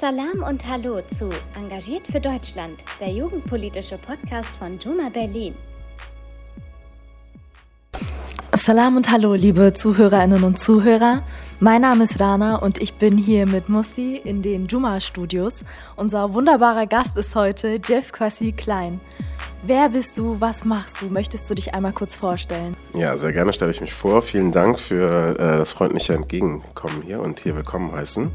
Salam und Hallo zu Engagiert für Deutschland, der jugendpolitische Podcast von Juma Berlin. Salam und Hallo, liebe Zuhörerinnen und Zuhörer. Mein Name ist Rana und ich bin hier mit Musti in den Juma Studios. Unser wunderbarer Gast ist heute Jeff Kwasi Klein. Wer bist du? Was machst du? Möchtest du dich einmal kurz vorstellen? Ja, sehr gerne stelle ich mich vor. Vielen Dank für äh, das freundliche Entgegenkommen hier und hier willkommen heißen.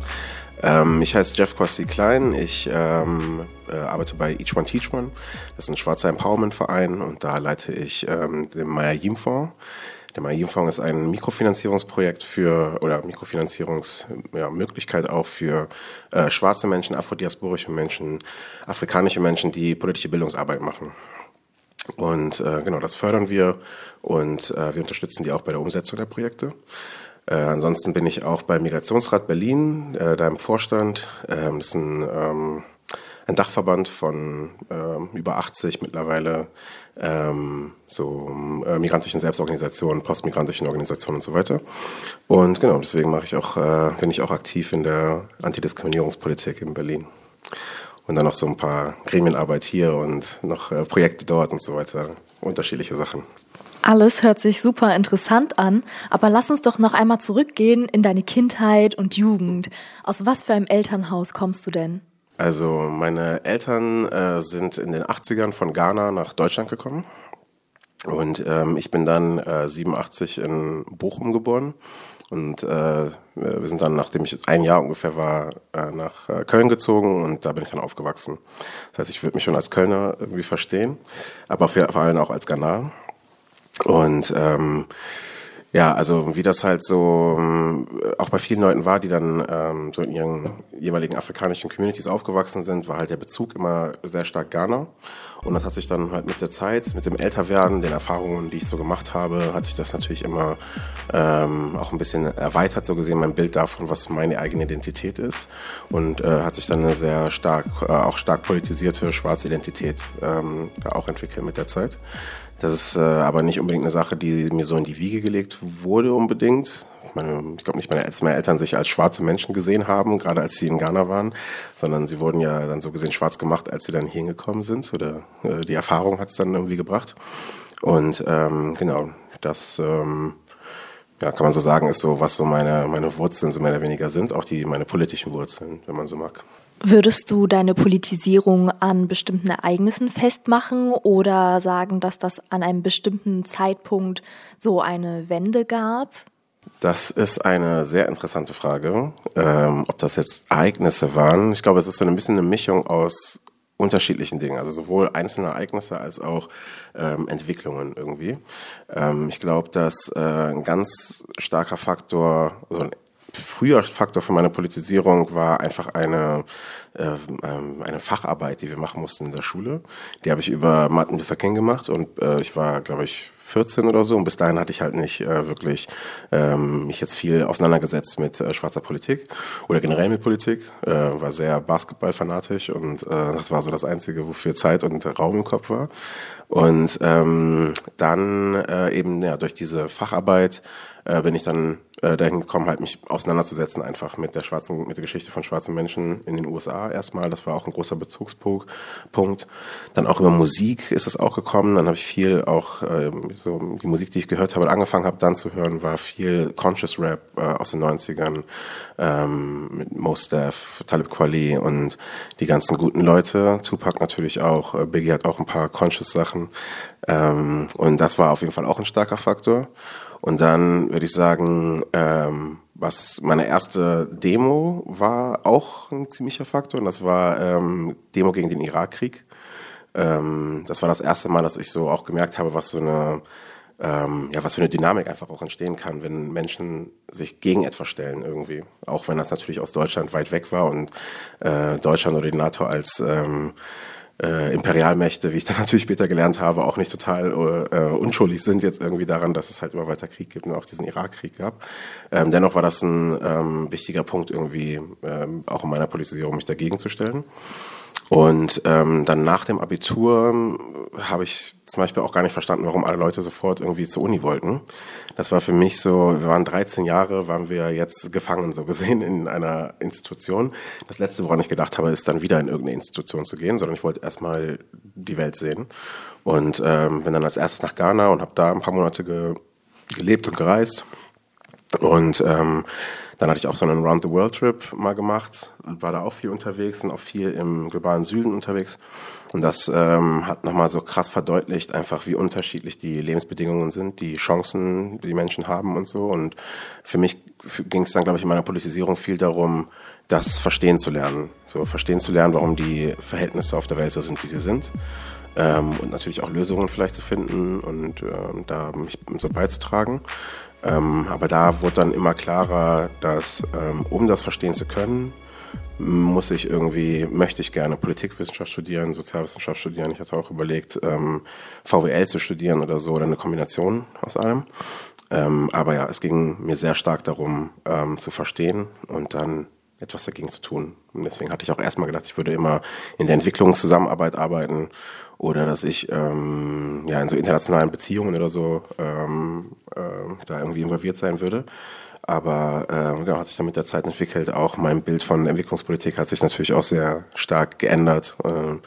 Ähm, ich heiße Jeff Kwasi Klein. Ich ähm, äh, arbeite bei Each One Teach One. Das ist ein schwarzer Empowerment-Verein und da leite ich ähm, den Maya Yim Fonds. Der ist ein Mikrofinanzierungsprojekt für oder Mikrofinanzierungsmöglichkeit ja, auch für äh, schwarze Menschen, afrodiasporische Menschen, afrikanische Menschen, die politische Bildungsarbeit machen. Und äh, genau, das fördern wir und äh, wir unterstützen die auch bei der Umsetzung der Projekte. Äh, ansonsten bin ich auch beim Migrationsrat Berlin, äh, da im Vorstand. Ähm, das ist ein, ähm, ein Dachverband von äh, über 80 mittlerweile ähm, so äh, migrantischen Selbstorganisationen, postmigrantischen Organisationen und so weiter. Und genau, deswegen mache ich auch, äh, bin ich auch aktiv in der Antidiskriminierungspolitik in Berlin. Und dann noch so ein paar Gremienarbeit hier und noch äh, Projekte dort und so weiter. Unterschiedliche Sachen. Alles hört sich super interessant an, aber lass uns doch noch einmal zurückgehen in deine Kindheit und Jugend. Aus was für einem Elternhaus kommst du denn? Also meine Eltern äh, sind in den 80ern von Ghana nach Deutschland gekommen. Und ähm, ich bin dann äh, 87 in Bochum geboren. Und äh, wir sind dann, nachdem ich ein Jahr ungefähr war, äh, nach äh, Köln gezogen und da bin ich dann aufgewachsen. Das heißt, ich würde mich schon als Kölner irgendwie verstehen, aber vor allem auch als Ghana. Und ähm, ja, also wie das halt so ähm, auch bei vielen Leuten war, die dann ähm, so in ihren jeweiligen afrikanischen Communities aufgewachsen sind, war halt der Bezug immer sehr stark Ghana. Und das hat sich dann halt mit der Zeit, mit dem Älterwerden, den Erfahrungen, die ich so gemacht habe, hat sich das natürlich immer ähm, auch ein bisschen erweitert, so gesehen, mein Bild davon, was meine eigene Identität ist. Und äh, hat sich dann eine sehr stark, äh, auch stark politisierte schwarze Identität ähm, auch entwickelt mit der Zeit. Das ist äh, aber nicht unbedingt eine Sache, die mir so in die Wiege gelegt wurde unbedingt. Ich, meine, ich glaube nicht, meine, dass meine Eltern sich als schwarze Menschen gesehen haben, gerade als sie in Ghana waren, sondern sie wurden ja dann so gesehen schwarz gemacht, als sie dann hier hingekommen sind. Oder äh, die Erfahrung hat es dann irgendwie gebracht. Und ähm, genau, das ähm, ja, kann man so sagen, ist so, was so meine, meine Wurzeln so mehr oder weniger sind, auch die meine politischen Wurzeln, wenn man so mag. Würdest du deine Politisierung an bestimmten Ereignissen festmachen oder sagen, dass das an einem bestimmten Zeitpunkt so eine Wende gab? Das ist eine sehr interessante Frage, ähm, ob das jetzt Ereignisse waren. Ich glaube, es ist so ein bisschen eine Mischung aus unterschiedlichen Dingen, also sowohl einzelne Ereignisse als auch ähm, Entwicklungen irgendwie. Ähm, ich glaube, dass äh, ein ganz starker Faktor, also ein früher Faktor für meine Politisierung war einfach eine, äh, ähm, eine Facharbeit, die wir machen mussten in der Schule. Die habe ich über Martin Luther King gemacht und äh, ich war, glaube ich, 14 oder so und bis dahin hatte ich halt nicht äh, wirklich ähm, mich jetzt viel auseinandergesetzt mit äh, schwarzer Politik oder generell mit Politik, äh, war sehr Basketballfanatisch und äh, das war so das Einzige, wofür Zeit und Raum im Kopf war. Und ähm, dann äh, eben ja, durch diese Facharbeit äh, bin ich dann äh, dahin gekommen, halt mich auseinanderzusetzen einfach mit der schwarzen, mit der Geschichte von schwarzen Menschen in den USA erstmal. Das war auch ein großer Bezugspunkt. Dann auch über Musik ist es auch gekommen. Dann habe ich viel auch äh, so die Musik, die ich gehört habe und angefangen habe dann zu hören, war viel Conscious Rap äh, aus den 90ern ähm, mit Mos Def, Talib Kweli und die ganzen guten Leute. Tupac natürlich auch. Äh, Biggie hat auch ein paar Conscious Sachen. Ähm, und das war auf jeden Fall auch ein starker Faktor. Und dann würde ich sagen, ähm, was meine erste Demo war auch ein ziemlicher Faktor und das war ähm, Demo gegen den Irakkrieg. Ähm, das war das erste Mal, dass ich so auch gemerkt habe, was so eine ähm, ja, was für eine Dynamik einfach auch entstehen kann, wenn Menschen sich gegen etwas stellen irgendwie. Auch wenn das natürlich aus Deutschland weit weg war und äh, Deutschland oder die NATO als ähm, äh, Imperialmächte, wie ich dann natürlich später gelernt habe, auch nicht total äh, unschuldig sind jetzt irgendwie daran, dass es halt immer weiter Krieg gibt und auch diesen Irakkrieg gab. Ähm, dennoch war das ein ähm, wichtiger Punkt irgendwie, ähm, auch in meiner Politisierung mich dagegen zu stellen. Und ähm, dann nach dem Abitur ähm, habe ich zum Beispiel auch gar nicht verstanden, warum alle Leute sofort irgendwie zur Uni wollten. Das war für mich so, wir waren 13 Jahre, waren wir jetzt gefangen, so gesehen, in einer Institution. Das Letzte, woran ich gedacht habe, ist dann wieder in irgendeine Institution zu gehen, sondern ich wollte erstmal die Welt sehen. Und ähm, bin dann als erstes nach Ghana und habe da ein paar Monate ge gelebt und gereist. Und ähm, dann hatte ich auch so einen Round-the-World-Trip mal gemacht und war da auch viel unterwegs und auch viel im globalen Süden unterwegs. Und das ähm, hat nochmal so krass verdeutlicht, einfach wie unterschiedlich die Lebensbedingungen sind, die Chancen, die, Menschen haben und so. Und für mich ging es dann, glaube ich, in meiner Politisierung viel darum, das verstehen zu lernen. So verstehen zu lernen, warum die Verhältnisse auf der Welt so sind, wie sie sind. Ähm, und natürlich auch Lösungen vielleicht zu finden und ähm, da mich so beizutragen. Ähm, aber da wurde dann immer klarer, dass ähm, um das verstehen zu können, muss ich irgendwie, möchte ich gerne Politikwissenschaft studieren, Sozialwissenschaft studieren. Ich hatte auch überlegt, ähm, VWL zu studieren oder so, oder eine Kombination aus allem. Ähm, aber ja, es ging mir sehr stark darum, ähm, zu verstehen und dann etwas dagegen zu tun. Und deswegen hatte ich auch erstmal gedacht, ich würde immer in der Entwicklungszusammenarbeit arbeiten oder dass ich ähm, ja in so internationalen Beziehungen oder so ähm, äh, da irgendwie involviert sein würde. Aber äh, genau, hat sich dann mit der Zeit entwickelt. Auch mein Bild von Entwicklungspolitik hat sich natürlich auch sehr stark geändert. Äh,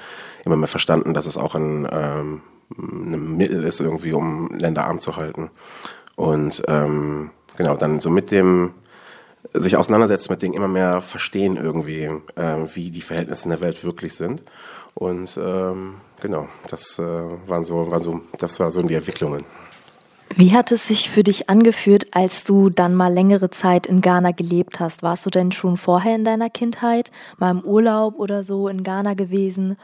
immer mehr verstanden, dass es auch ein, ähm, ein Mittel ist, irgendwie, um Länder arm zu halten. Und ähm, genau, dann so mit dem sich auseinandersetzen mit Dingen, immer mehr verstehen irgendwie, äh, wie die Verhältnisse in der Welt wirklich sind. Und ähm, genau, das äh, waren so, war so, das war so die Entwicklungen. Wie hat es sich für dich angefühlt, als du dann mal längere Zeit in Ghana gelebt hast? Warst du denn schon vorher in deiner Kindheit mal im Urlaub oder so in Ghana gewesen?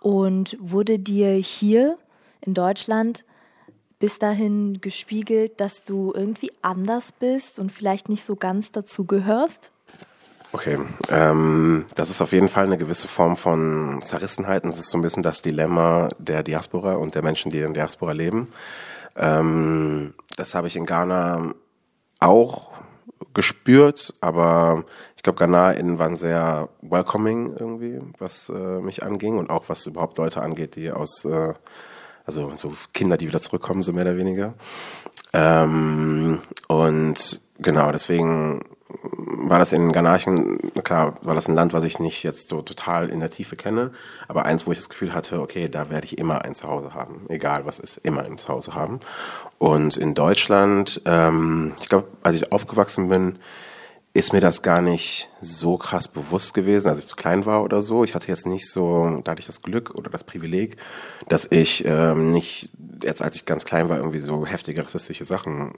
Und wurde dir hier in Deutschland bis dahin gespiegelt, dass du irgendwie anders bist und vielleicht nicht so ganz dazu gehörst? Okay, ähm, das ist auf jeden Fall eine gewisse Form von Zerrissenheit. Und es ist so ein bisschen das Dilemma der Diaspora und der Menschen, die in der Diaspora leben. Ähm, das habe ich in Ghana auch gespürt, aber ich glaube, GhanaInnen waren sehr welcoming irgendwie, was äh, mich anging und auch was überhaupt Leute angeht, die aus äh, also so Kinder, die wieder zurückkommen, so mehr oder weniger. Ähm, und genau, deswegen war das in Ghanachen, klar, war das ein Land, was ich nicht jetzt so total in der Tiefe kenne, aber eins, wo ich das Gefühl hatte, okay, da werde ich immer ein Zuhause haben, egal was ist, immer ein Zuhause haben. Und in Deutschland, ähm, ich glaube, als ich aufgewachsen bin, ist mir das gar nicht so krass bewusst gewesen, als ich zu klein war oder so. Ich hatte jetzt nicht so, da hatte ich das Glück oder das Privileg, dass ich ähm, nicht, jetzt als ich ganz klein war, irgendwie so heftige rassistische Sachen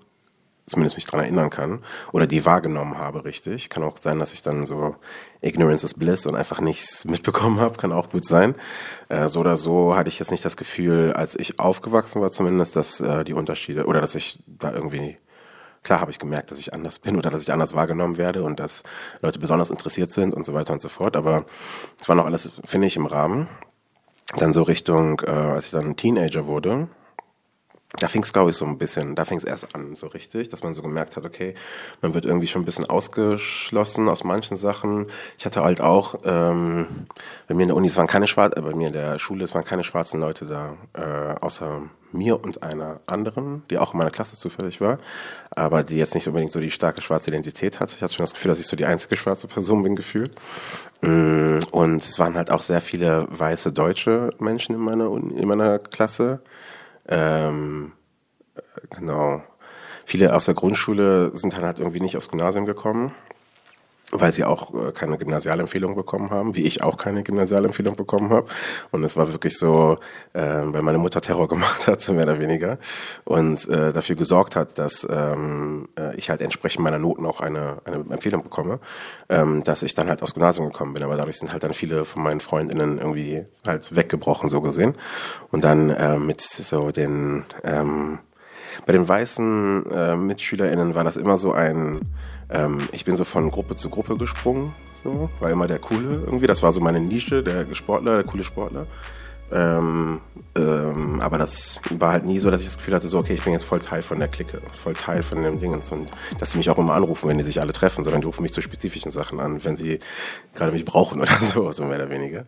zumindest mich dran erinnern kann oder die wahrgenommen habe richtig. Kann auch sein, dass ich dann so Ignorance is Bliss und einfach nichts mitbekommen habe, kann auch gut sein. Äh, so oder so hatte ich jetzt nicht das Gefühl, als ich aufgewachsen war zumindest, dass äh, die Unterschiede oder dass ich da irgendwie Klar habe ich gemerkt, dass ich anders bin oder dass ich anders wahrgenommen werde und dass Leute besonders interessiert sind und so weiter und so fort. Aber es war noch alles, finde ich, im Rahmen. Dann so Richtung, äh, als ich dann Teenager wurde, da fing es, glaube ich, so ein bisschen, da fing es erst an, so richtig, dass man so gemerkt hat, okay, man wird irgendwie schon ein bisschen ausgeschlossen aus manchen Sachen. Ich hatte halt auch, ähm, bei mir in der Uni, es waren keine schwarzen, äh, bei mir in der Schule, es waren keine schwarzen Leute da, äh, außer mir und einer anderen, die auch in meiner Klasse zufällig war, aber die jetzt nicht unbedingt so die starke schwarze Identität hat. Ich hatte schon das Gefühl, dass ich so die einzige schwarze Person bin gefühlt. Mm, und es waren halt auch sehr viele weiße deutsche Menschen in meiner, in meiner Klasse ähm, genau. Viele aus der Grundschule sind dann halt irgendwie nicht aufs Gymnasium gekommen, weil sie auch äh, keine Gymnasialempfehlung bekommen haben, wie ich auch keine Gymnasialempfehlung bekommen habe. Und es war wirklich so, äh, weil meine Mutter Terror gemacht hat, so mehr oder weniger, und äh, dafür gesorgt hat, dass ähm, äh, ich halt entsprechend meiner Noten auch eine, eine Empfehlung bekomme, ähm, dass ich dann halt aufs Gymnasium gekommen bin. Aber dadurch sind halt dann viele von meinen Freundinnen irgendwie halt weggebrochen, so gesehen. Und dann äh, mit so den ähm, bei den weißen äh, MitschülerInnen war das immer so ein, ähm, ich bin so von Gruppe zu Gruppe gesprungen, so, war immer der Coole irgendwie. Das war so meine Nische, der Sportler, der coole Sportler. Ähm, ähm, aber das war halt nie so, dass ich das Gefühl hatte, so, okay, ich bin jetzt voll Teil von der Clique, voll Teil von dem Dingens und dass sie mich auch immer anrufen, wenn die sich alle treffen, sondern die rufen mich zu spezifischen Sachen an, wenn sie gerade mich brauchen oder so, so mehr oder weniger.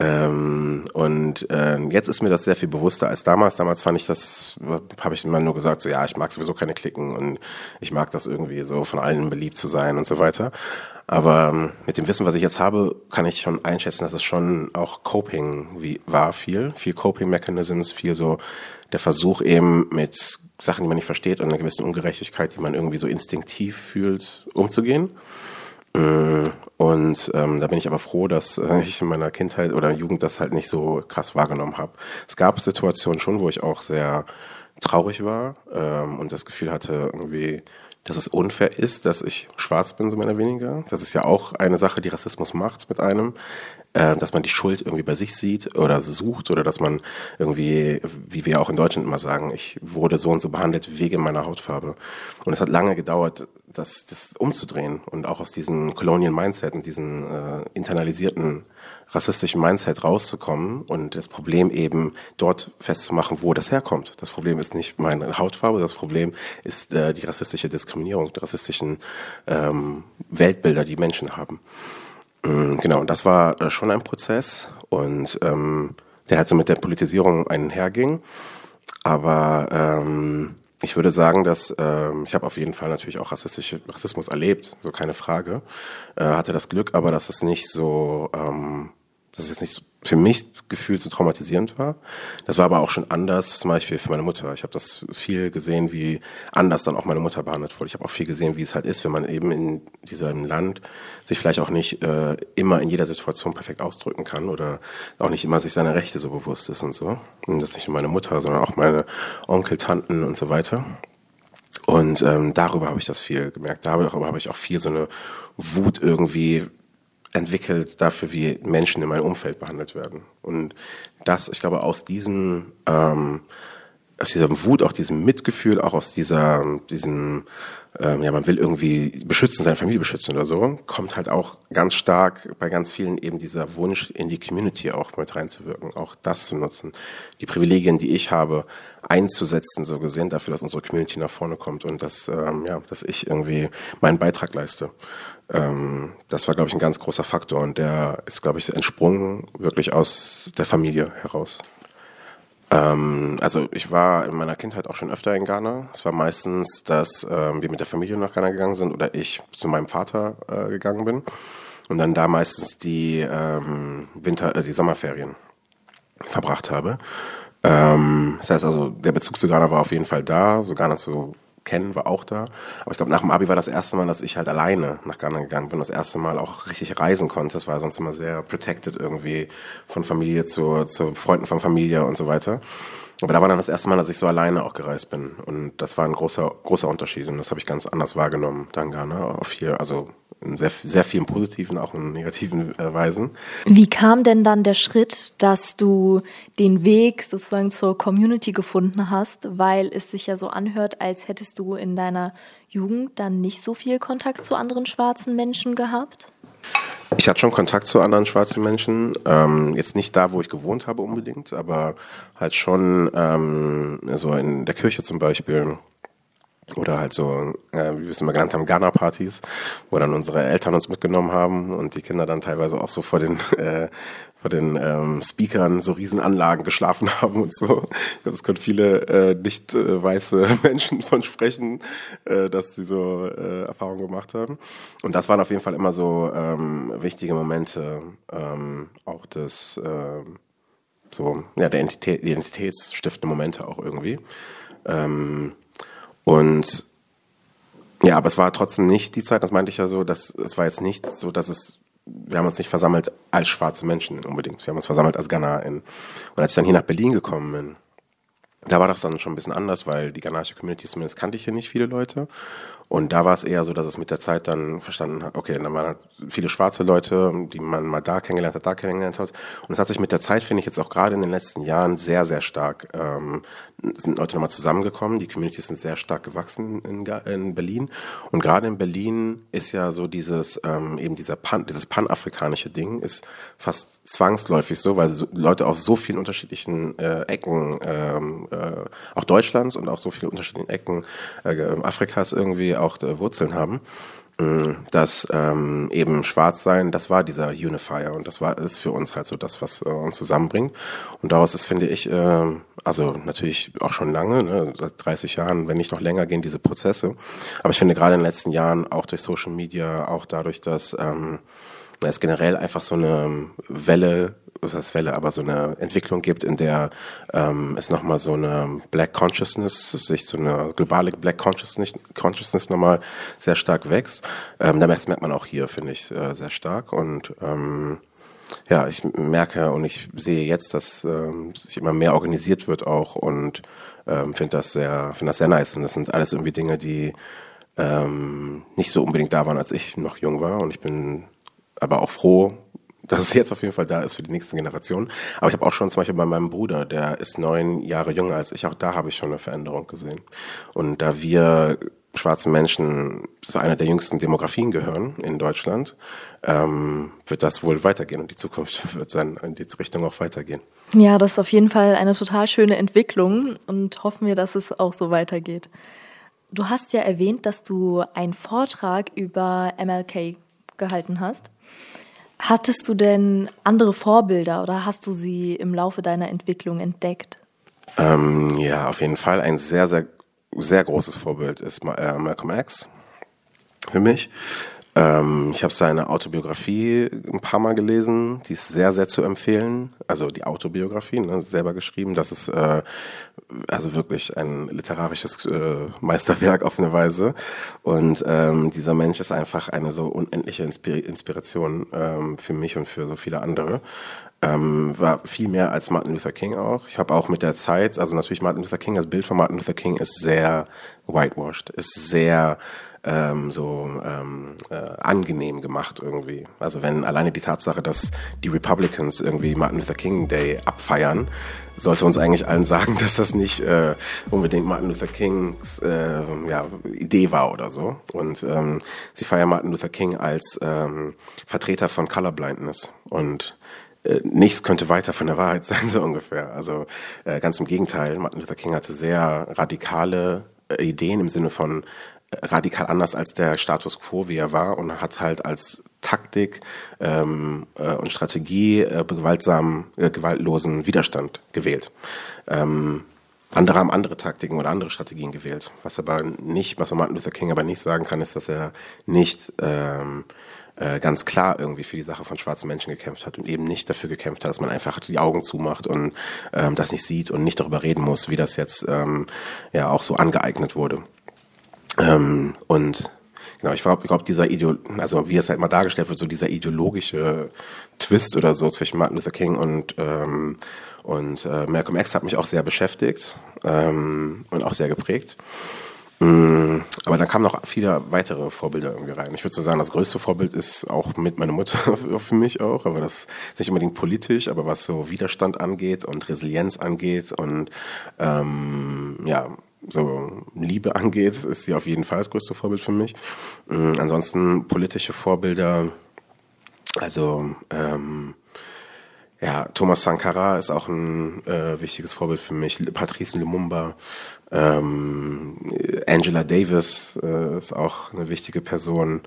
Ähm, und äh, jetzt ist mir das sehr viel bewusster als damals. Damals fand ich das, habe ich immer nur gesagt, so ja, ich mag sowieso keine Klicken und ich mag das irgendwie so von allen beliebt zu sein und so weiter. Aber ähm, mit dem Wissen, was ich jetzt habe, kann ich schon einschätzen, dass es schon auch Coping wie, war viel, viel Coping Mechanisms, viel so der Versuch eben mit Sachen, die man nicht versteht und einer gewissen Ungerechtigkeit, die man irgendwie so instinktiv fühlt, umzugehen. Äh, und ähm, da bin ich aber froh, dass äh, ich in meiner Kindheit oder Jugend das halt nicht so krass wahrgenommen habe. Es gab Situationen schon, wo ich auch sehr traurig war ähm, und das Gefühl hatte, irgendwie, dass es unfair ist, dass ich schwarz bin, so mehr oder weniger. Das ist ja auch eine Sache, die Rassismus macht mit einem äh, dass man die Schuld irgendwie bei sich sieht oder sucht oder dass man irgendwie, wie wir auch in Deutschland immer sagen, ich wurde so und so behandelt wegen meiner Hautfarbe. Und es hat lange gedauert, das, das umzudrehen und auch aus diesem Colonial Mindset und diesen äh, internalisierten rassistischen Mindset rauszukommen und das Problem eben dort festzumachen, wo das herkommt. Das Problem ist nicht meine Hautfarbe, das Problem ist äh, die rassistische Diskriminierung, die rassistischen ähm, Weltbilder, die Menschen haben. Mm, genau, das war äh, schon ein Prozess und ähm, der halt so mit der Politisierung einherging. Aber ähm, ich würde sagen, dass ähm, ich habe auf jeden Fall natürlich auch rassistische Rassismus erlebt, so keine Frage. Äh, hatte das Glück, aber dass es nicht so, ähm, dass es jetzt nicht für mich gefühlt so traumatisierend war. Das war aber auch schon anders, zum Beispiel für meine Mutter. Ich habe das viel gesehen, wie anders dann auch meine Mutter behandelt wurde. Ich habe auch viel gesehen, wie es halt ist, wenn man eben in diesem Land sich vielleicht auch nicht äh, immer in jeder Situation perfekt ausdrücken kann oder auch nicht immer sich seiner Rechte so bewusst ist und so. Und das ist nicht nur meine Mutter, sondern auch meine Onkel, Tanten und so weiter. Und ähm, darüber habe ich das viel gemerkt. Darüber habe ich auch viel so eine Wut irgendwie entwickelt dafür, wie Menschen in meinem Umfeld behandelt werden. Und das, ich glaube, aus diesem, ähm, aus dieser Wut, auch diesem Mitgefühl, auch aus dieser, diesem, ähm, ja, man will irgendwie beschützen, seine Familie beschützen oder so, kommt halt auch ganz stark bei ganz vielen eben dieser Wunsch, in die Community auch mit reinzuwirken, auch das zu nutzen, die Privilegien, die ich habe, einzusetzen, so gesehen, dafür, dass unsere Community nach vorne kommt und dass, ähm, ja, dass ich irgendwie meinen Beitrag leiste. Ähm, das war, glaube ich, ein ganz großer Faktor und der ist, glaube ich, entsprungen wirklich aus der Familie heraus. Ähm, also ich war in meiner Kindheit auch schon öfter in Ghana. Es war meistens, dass ähm, wir mit der Familie nach Ghana gegangen sind oder ich zu meinem Vater äh, gegangen bin und dann da meistens die ähm, Winter, äh, die Sommerferien verbracht habe. Ähm, das heißt also, der Bezug zu Ghana war auf jeden Fall da, so Ghana zu kennen, war auch da. Aber ich glaube, nach dem Abi war das erste Mal, dass ich halt alleine nach Ghana gegangen bin. Das erste Mal auch richtig reisen konnte. Das war sonst immer sehr protected irgendwie von Familie zu, zu Freunden von Familie und so weiter. Aber da war dann das erste Mal, dass ich so alleine auch gereist bin. Und das war ein großer, großer Unterschied. Und das habe ich ganz anders wahrgenommen, dann Ghana. Auf viel, also in sehr, sehr vielen positiven, auch in negativen äh, Weisen. Wie kam denn dann der Schritt, dass du den Weg sozusagen zur Community gefunden hast, weil es sich ja so anhört, als hättest du in deiner Jugend dann nicht so viel Kontakt zu anderen schwarzen Menschen gehabt? Ich hatte schon Kontakt zu anderen schwarzen Menschen, ähm, jetzt nicht da, wo ich gewohnt habe unbedingt, aber halt schon ähm, so in der Kirche zum Beispiel oder halt so, äh, wie wir es immer genannt haben, Ghana-Partys, wo dann unsere Eltern uns mitgenommen haben und die Kinder dann teilweise auch so vor den, äh, vor den ähm, Speakern so Riesenanlagen geschlafen haben und so. Das können viele äh, nicht äh, weiße Menschen von sprechen, äh, dass sie so äh, Erfahrungen gemacht haben. Und das waren auf jeden Fall immer so ähm, wichtige Momente, ähm, auch des äh, so ja der Identität, identitätsstiftende Momente auch irgendwie. Ähm, und ja, aber es war trotzdem nicht die Zeit, das meinte ich ja so, dass es war jetzt nicht so, dass es, wir haben uns nicht versammelt als schwarze Menschen unbedingt. Wir haben uns versammelt als Ghanaer. Und als ich dann hier nach Berlin gekommen bin, da war das dann schon ein bisschen anders, weil die ghanaische Community zumindest kannte ich hier nicht viele Leute. Und da war es eher so, dass es mit der Zeit dann verstanden hat, okay, dann waren halt viele schwarze Leute, die man mal da kennengelernt hat, da kennengelernt hat. Und es hat sich mit der Zeit, finde ich, jetzt auch gerade in den letzten Jahren sehr, sehr stark, ähm, sind Leute nochmal zusammengekommen. Die Communities sind sehr stark gewachsen in, in Berlin. Und gerade in Berlin ist ja so dieses, ähm, eben dieser Pan, dieses panafrikanische Ding ist fast zwangsläufig so, weil so Leute aus so vielen unterschiedlichen äh, Ecken, ähm, äh, auch Deutschlands und auch so vielen unterschiedlichen Ecken äh, Afrikas irgendwie auch äh, Wurzeln haben. Mm, dass ähm, eben schwarz sein, das war dieser Unifier und das war ist für uns halt so das, was äh, uns zusammenbringt. Und daraus ist, finde ich, äh, also natürlich auch schon lange, ne, seit 30 Jahren, wenn nicht noch länger, gehen diese Prozesse. Aber ich finde gerade in den letzten Jahren, auch durch Social Media, auch dadurch, dass ähm, es generell einfach so eine Welle was heißt Welle, aber so eine Entwicklung gibt, in der ähm, es nochmal so eine Black Consciousness, sich so eine globale Black Consciousness, Consciousness nochmal sehr stark wächst. Ähm, das merkt man auch hier, finde ich, äh, sehr stark. Und ähm, ja, ich merke und ich sehe jetzt, dass ähm, sich immer mehr organisiert wird auch und ähm, finde das sehr, finde das sehr nice. Und das sind alles irgendwie Dinge, die ähm, nicht so unbedingt da waren, als ich noch jung war. Und ich bin aber auch froh, dass es jetzt auf jeden Fall da ist für die nächsten Generationen. Aber ich habe auch schon zum Beispiel bei meinem Bruder, der ist neun Jahre jünger als ich, auch da habe ich schon eine Veränderung gesehen. Und da wir schwarzen Menschen zu einer der jüngsten Demografien gehören in Deutschland, ähm, wird das wohl weitergehen und die Zukunft wird dann in die Richtung auch weitergehen. Ja, das ist auf jeden Fall eine total schöne Entwicklung und hoffen wir, dass es auch so weitergeht. Du hast ja erwähnt, dass du einen Vortrag über MLK gehalten hast. Hattest du denn andere Vorbilder oder hast du sie im Laufe deiner Entwicklung entdeckt? Ähm, ja, auf jeden Fall. Ein sehr, sehr, sehr großes Vorbild ist äh, Malcolm X für mich. Ähm, ich habe seine Autobiografie ein paar Mal gelesen. Die ist sehr, sehr zu empfehlen. Also die Autobiografie, ne, selber geschrieben. Das ist äh, also wirklich ein literarisches äh, Meisterwerk auf eine Weise. Und ähm, dieser Mensch ist einfach eine so unendliche Inspir Inspiration ähm, für mich und für so viele andere. Ähm, war viel mehr als Martin Luther King auch. Ich habe auch mit der Zeit, also natürlich Martin Luther King, das Bild von Martin Luther King ist sehr whitewashed, ist sehr ähm, so ähm, äh, angenehm gemacht irgendwie. Also wenn alleine die Tatsache, dass die Republicans irgendwie Martin Luther King Day abfeiern, sollte uns eigentlich allen sagen, dass das nicht äh, unbedingt Martin Luther Kings äh, ja, Idee war oder so. Und ähm, sie feiern Martin Luther King als ähm, Vertreter von Colorblindness und äh, nichts könnte weiter von der Wahrheit sein, so ungefähr. Also äh, ganz im Gegenteil, Martin Luther King hatte sehr radikale äh, Ideen im Sinne von radikal anders als der Status quo, wie er war, und hat halt als Taktik ähm, äh, und Strategie äh, gewaltsamen, äh, gewaltlosen Widerstand gewählt. Ähm, andere haben andere Taktiken oder andere Strategien gewählt. Was aber nicht, was man Martin Luther King aber nicht sagen kann, ist, dass er nicht ähm, äh, ganz klar irgendwie für die Sache von schwarzen Menschen gekämpft hat und eben nicht dafür gekämpft hat, dass man einfach die Augen zumacht und ähm, das nicht sieht und nicht darüber reden muss, wie das jetzt ähm, ja auch so angeeignet wurde. Ähm, und genau, ich glaube, glaub, dieser Ideo, also wie es halt mal dargestellt wird, so dieser ideologische Twist oder so zwischen Martin Luther King und ähm, und äh, Malcolm X hat mich auch sehr beschäftigt ähm, und auch sehr geprägt. Mm, aber dann kamen noch viele weitere Vorbilder irgendwie rein. Ich würde so sagen, das größte Vorbild ist auch mit meiner Mutter für mich auch, aber das ist nicht unbedingt politisch, aber was so Widerstand angeht und Resilienz angeht und ähm, ja, so Liebe angeht, ist sie auf jeden Fall das größte Vorbild für mich. Ähm, ansonsten politische Vorbilder, also ähm, ja, Thomas Sankara ist auch ein äh, wichtiges Vorbild für mich. Patrice Lumumba, ähm, Angela Davis äh, ist auch eine wichtige Person,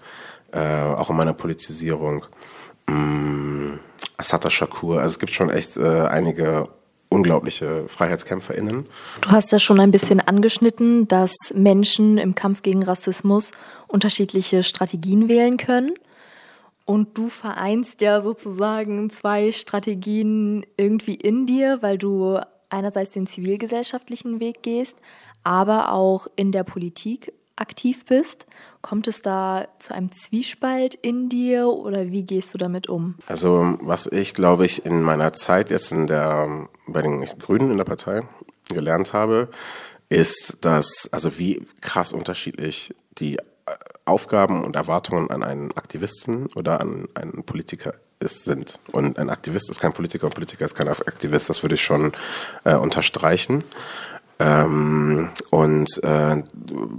äh, auch in meiner Politisierung. Ähm, Assata Shakur, also es gibt schon echt äh, einige unglaubliche FreiheitskämpferInnen. Du hast ja schon ein bisschen angeschnitten, dass Menschen im Kampf gegen Rassismus unterschiedliche Strategien wählen können. Und du vereinst ja sozusagen zwei Strategien irgendwie in dir, weil du einerseits den zivilgesellschaftlichen Weg gehst, aber auch in der Politik aktiv bist. Kommt es da zu einem Zwiespalt in dir oder wie gehst du damit um? Also was ich, glaube ich, in meiner Zeit jetzt in der, bei den Grünen in der Partei gelernt habe, ist, dass, also wie krass unterschiedlich die Aufgaben und Erwartungen an einen Aktivisten oder an einen Politiker ist, sind. Und ein Aktivist ist kein Politiker und Politiker ist kein Aktivist, das würde ich schon äh, unterstreichen. Ähm, und äh,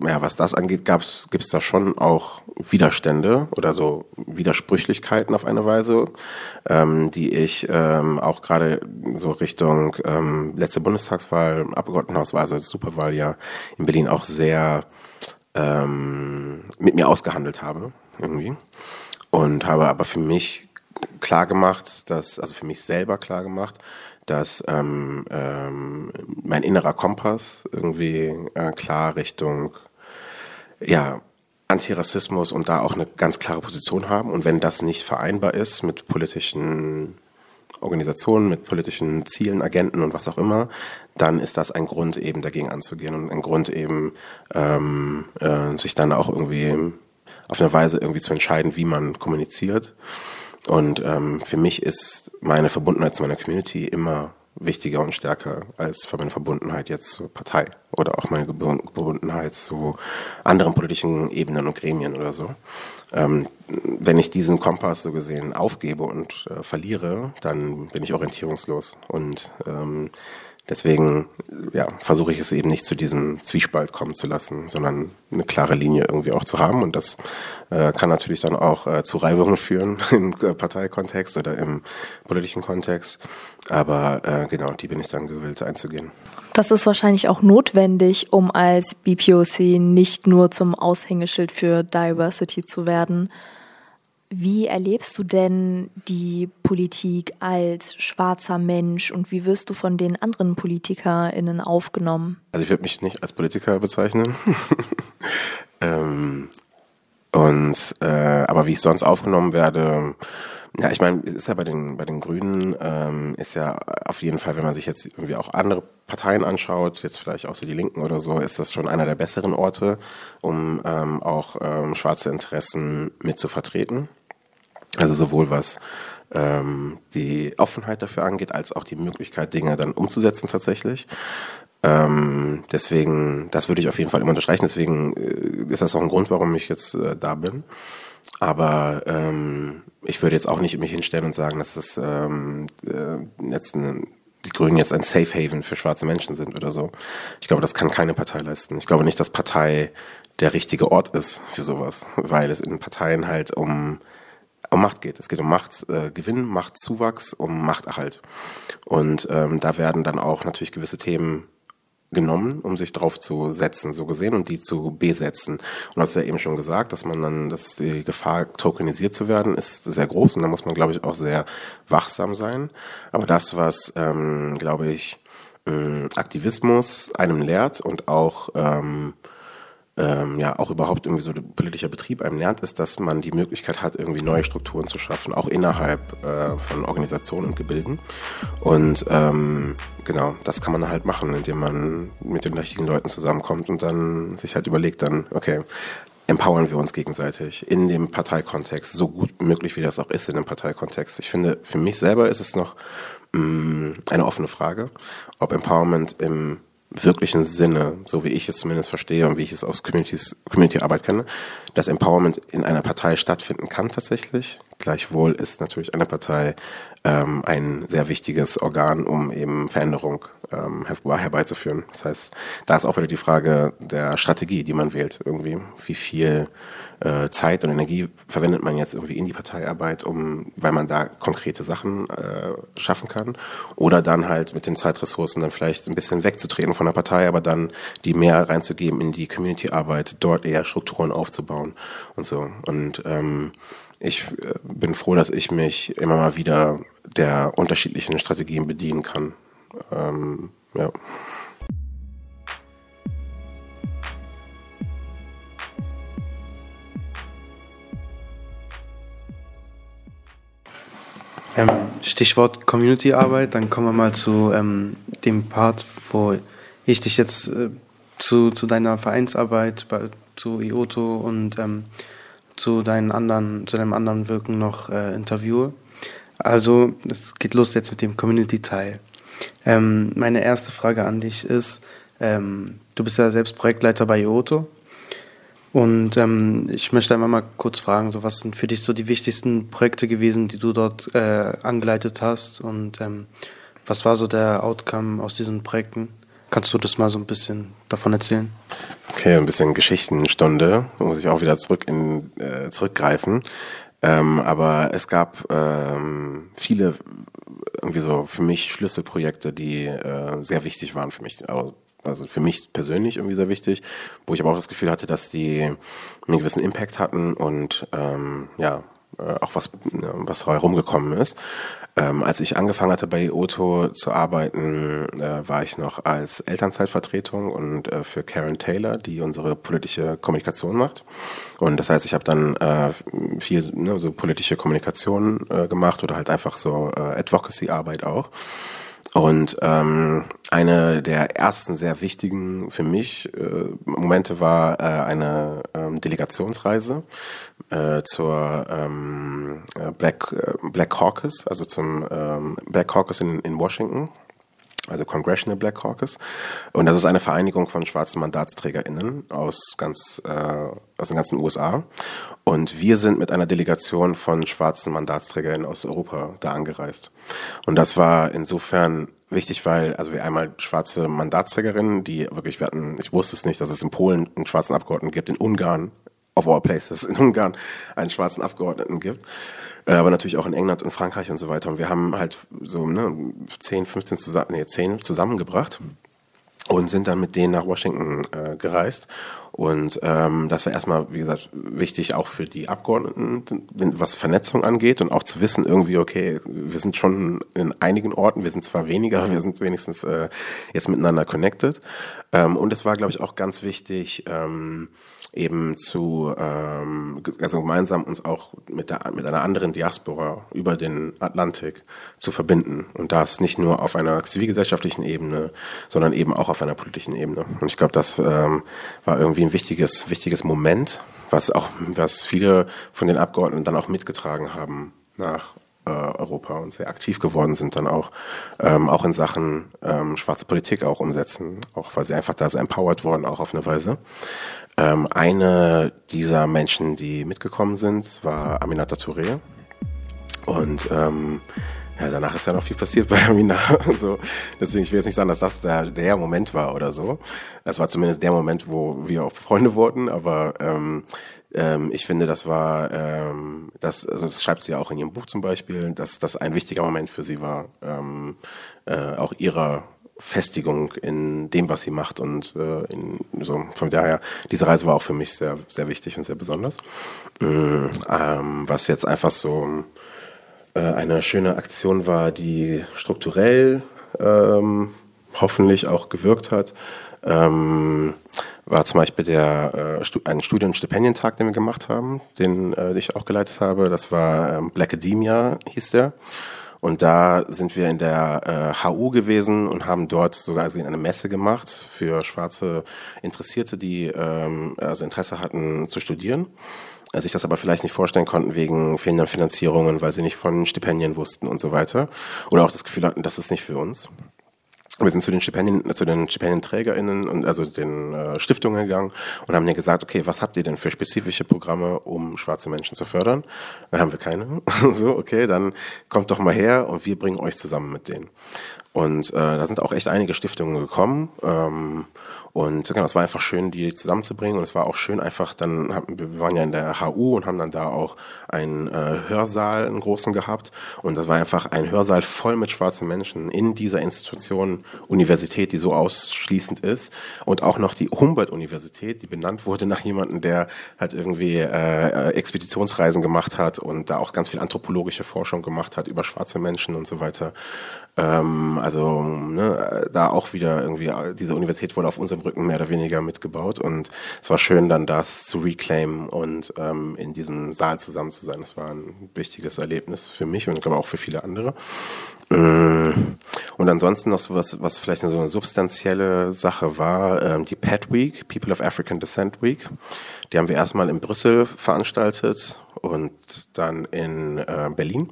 ja, was das angeht, gibt es da schon auch Widerstände oder so Widersprüchlichkeiten auf eine Weise, ähm, die ich ähm, auch gerade so Richtung ähm, letzte Bundestagswahl, Abgeordnetenhauswahl, also Superwahl ja in Berlin auch sehr ähm, mit mir ausgehandelt habe irgendwie. Und habe aber für mich klar gemacht, dass also für mich selber klar gemacht, dass ähm, ähm, mein innerer Kompass irgendwie äh, klar Richtung ja Antirassismus und da auch eine ganz klare Position haben und wenn das nicht vereinbar ist mit politischen Organisationen, mit politischen Zielen, Agenten und was auch immer, dann ist das ein Grund eben dagegen anzugehen und ein Grund eben ähm, äh, sich dann auch irgendwie auf eine Weise irgendwie zu entscheiden, wie man kommuniziert. Und ähm, für mich ist meine Verbundenheit zu meiner Community immer wichtiger und stärker als für meine Verbundenheit jetzt zur Partei oder auch meine Verbundenheit zu anderen politischen Ebenen und Gremien oder so. Ähm, wenn ich diesen Kompass so gesehen aufgebe und äh, verliere, dann bin ich orientierungslos und ähm, Deswegen ja, versuche ich es eben nicht zu diesem Zwiespalt kommen zu lassen, sondern eine klare Linie irgendwie auch zu haben. Und das äh, kann natürlich dann auch äh, zu Reibungen führen im äh, Parteikontext oder im politischen Kontext. Aber äh, genau, die bin ich dann gewillt einzugehen. Das ist wahrscheinlich auch notwendig, um als BPOC nicht nur zum Aushängeschild für Diversity zu werden, wie erlebst du denn die Politik als schwarzer Mensch und wie wirst du von den anderen PolitikerInnen aufgenommen? Also ich würde mich nicht als Politiker bezeichnen. ähm, und äh, aber wie ich sonst aufgenommen werde, ja, ich meine, es ist ja bei den bei den Grünen ähm, ist ja auf jeden Fall, wenn man sich jetzt irgendwie auch andere Parteien anschaut, jetzt vielleicht auch so die Linken oder so, ist das schon einer der besseren Orte, um ähm, auch ähm, schwarze Interessen mit zu vertreten. Also sowohl was ähm, die Offenheit dafür angeht, als auch die Möglichkeit, Dinge dann umzusetzen tatsächlich. Ähm, deswegen, das würde ich auf jeden Fall immer unterstreichen. Deswegen äh, ist das auch ein Grund, warum ich jetzt äh, da bin. Aber ähm, ich würde jetzt auch nicht mich hinstellen und sagen, dass das ähm, äh, jetzt ein, die Grünen jetzt ein Safe Haven für schwarze Menschen sind oder so. Ich glaube, das kann keine Partei leisten. Ich glaube nicht, dass Partei der richtige Ort ist für sowas, weil es in Parteien halt um um Macht geht. Es geht um Machtgewinn, äh, Machtzuwachs, um Machterhalt. Und ähm, da werden dann auch natürlich gewisse Themen genommen, um sich drauf zu setzen, so gesehen, und die zu besetzen. Und du hast ja eben schon gesagt, dass man dann, dass die Gefahr, tokenisiert zu werden, ist sehr groß und da muss man, glaube ich, auch sehr wachsam sein. Aber das, was, ähm, glaube ich, ähm, Aktivismus einem lehrt und auch ähm, ähm, ja auch überhaupt irgendwie so politischer Betrieb einem lernt, ist, dass man die Möglichkeit hat, irgendwie neue Strukturen zu schaffen, auch innerhalb äh, von Organisationen und Gebilden. Und ähm, genau, das kann man halt machen, indem man mit den richtigen Leuten zusammenkommt und dann sich halt überlegt, dann, okay, empowern wir uns gegenseitig in dem Parteikontext, so gut möglich wie das auch ist in dem Parteikontext. Ich finde, für mich selber ist es noch mh, mm, eine offene Frage, ob Empowerment im wirklichen Sinne, so wie ich es zumindest verstehe und wie ich es aus Communities, Community-Arbeit kenne, dass Empowerment in einer Partei stattfinden kann tatsächlich. Gleichwohl ist natürlich eine Partei ähm, ein sehr wichtiges Organ, um eben Veränderung ähm, herbeizuführen. Das heißt, da ist auch wieder die Frage der Strategie, die man wählt irgendwie. Wie viel äh, Zeit und Energie verwendet man jetzt irgendwie in die Parteiarbeit, um, weil man da konkrete Sachen äh, schaffen kann. Oder dann halt mit den Zeitressourcen dann vielleicht ein bisschen wegzutreten von der Partei, aber dann die mehr reinzugeben in die Community-Arbeit, dort eher Strukturen aufzubauen und so. Und ähm, ich äh, bin froh, dass ich mich immer mal wieder der unterschiedlichen Strategien bedienen kann. Ähm, ja. Ähm, Stichwort Community-Arbeit, dann kommen wir mal zu ähm, dem Part, wo ich dich jetzt äh, zu, zu deiner Vereinsarbeit, bei, zu IOTO und ähm, zu, deinen anderen, zu deinem anderen Wirken noch äh, interviewe. Also, es geht los jetzt mit dem Community-Teil. Ähm, meine erste Frage an dich ist, ähm, du bist ja selbst Projektleiter bei IOTO und ähm, ich möchte einmal mal kurz fragen, so was sind für dich so die wichtigsten Projekte gewesen, die du dort äh, angeleitet hast und ähm, was war so der Outcome aus diesen Projekten? Kannst du das mal so ein bisschen davon erzählen? Okay, ein bisschen Geschichtenstunde, da muss ich auch wieder zurück in, äh, zurückgreifen. Ähm, aber es gab ähm, viele irgendwie so für mich Schlüsselprojekte, die äh, sehr wichtig waren für mich. Also für mich persönlich irgendwie sehr wichtig, wo ich aber auch das Gefühl hatte, dass die einen gewissen Impact hatten und ähm, ja, auch was, was herumgekommen ist. Ähm, als ich angefangen hatte bei Otto zu arbeiten, äh, war ich noch als Elternzeitvertretung und äh, für Karen Taylor, die unsere politische Kommunikation macht. Und das heißt, ich habe dann äh, viel ne, so politische Kommunikation äh, gemacht oder halt einfach so äh, Advocacy-Arbeit auch. Und ähm, eine der ersten sehr wichtigen für mich äh, Momente war äh, eine ähm, Delegationsreise äh, zur ähm, äh, Black, äh, Black Caucus, also zum ähm, Black Caucus in, in Washington also Congressional Black Caucus. Und das ist eine Vereinigung von schwarzen MandatsträgerInnen aus ganz, äh, aus den ganzen USA. Und wir sind mit einer Delegation von schwarzen MandatsträgerInnen aus Europa da angereist. Und das war insofern wichtig, weil, also wir einmal schwarze Mandatsträgerinnen, die wirklich, wir hatten, ich wusste es nicht, dass es in Polen einen schwarzen Abgeordneten gibt, in Ungarn, of all places, in Ungarn einen schwarzen Abgeordneten gibt. Äh, aber natürlich auch in England und Frankreich und so weiter. Und wir haben halt so ne, 10, 15 zusammen, nee, 10 zusammengebracht und sind dann mit denen nach Washington äh, gereist. Und ähm, das war erstmal, wie gesagt, wichtig auch für die Abgeordneten, was Vernetzung angeht und auch zu wissen irgendwie, okay, wir sind schon in einigen Orten, wir sind zwar weniger, wir sind wenigstens äh, jetzt miteinander connected. Ähm, und es war, glaube ich, auch ganz wichtig, ähm, eben zu, ähm, also gemeinsam uns auch mit, der, mit einer anderen Diaspora über den Atlantik zu verbinden. Und das nicht nur auf einer zivilgesellschaftlichen Ebene, sondern eben auch auf einer politischen Ebene. Und ich glaube, das ähm, war irgendwie ein wichtiges, wichtiges Moment, was auch, was viele von den Abgeordneten dann auch mitgetragen haben nach äh, Europa und sehr aktiv geworden sind dann auch, ähm, auch in Sachen ähm, schwarze Politik auch umsetzen, auch weil sie einfach da so empowered wurden, auch auf eine Weise. Ähm, eine dieser Menschen, die mitgekommen sind, war Aminata Touré. Und ähm, ja, danach ist ja noch viel passiert bei Amina. so, deswegen, ich will jetzt nicht sagen, dass das der, der Moment war oder so. Es war zumindest der Moment, wo wir auch Freunde wurden, aber ähm, ähm, ich finde, das war, ähm, das, also das schreibt sie ja auch in ihrem Buch zum Beispiel, dass das ein wichtiger Moment für sie war, ähm, äh, auch ihrer Festigung in dem, was sie macht. Und äh, in, so von daher, diese Reise war auch für mich sehr, sehr wichtig und sehr besonders. Ähm, ähm, was jetzt einfach so äh, eine schöne Aktion war, die strukturell ähm, hoffentlich auch gewirkt hat. Ähm, war zum Beispiel der äh, ein Studienstipendientag, den wir gemacht haben, den äh, ich auch geleitet habe. Das war ähm, Black Academia, hieß der. Und da sind wir in der äh, HU gewesen und haben dort sogar also eine Messe gemacht für schwarze Interessierte, die ähm, also Interesse hatten zu studieren. Also sich das aber vielleicht nicht vorstellen konnten wegen fehlender Finanzierungen, weil sie nicht von Stipendien wussten und so weiter. Oder auch das Gefühl hatten, das ist nicht für uns wir sind zu den Stipendien, zu den StipendienträgerInnen und also den äh, Stiftungen gegangen und haben denen gesagt, okay, was habt ihr denn für spezifische Programme, um schwarze Menschen zu fördern? Dann haben wir keine. so, okay, dann kommt doch mal her und wir bringen euch zusammen mit denen. Und äh, da sind auch echt einige Stiftungen gekommen. Ähm, und genau, es war einfach schön, die zusammenzubringen. Und es war auch schön einfach, dann wir waren ja in der HU und haben dann da auch einen äh, Hörsaal, einen großen gehabt. Und das war einfach ein Hörsaal voll mit schwarzen Menschen in dieser Institution, Universität, die so ausschließend ist. Und auch noch die Humboldt-Universität, die benannt wurde nach jemandem, der halt irgendwie äh, Expeditionsreisen gemacht hat und da auch ganz viel anthropologische Forschung gemacht hat über schwarze Menschen und so weiter. Ähm, also ne, da auch wieder irgendwie, diese Universität wurde auf unserem Rücken mehr oder weniger mitgebaut und es war schön dann das zu reclaimen und ähm, in diesem Saal zusammen zu sein. Das war ein wichtiges Erlebnis für mich und ich glaube auch für viele andere. Äh, und ansonsten noch so was, was vielleicht so eine substanzielle Sache war, ähm, die PAD Week, People of African Descent Week. Die haben wir erstmal in Brüssel veranstaltet und dann in äh, Berlin.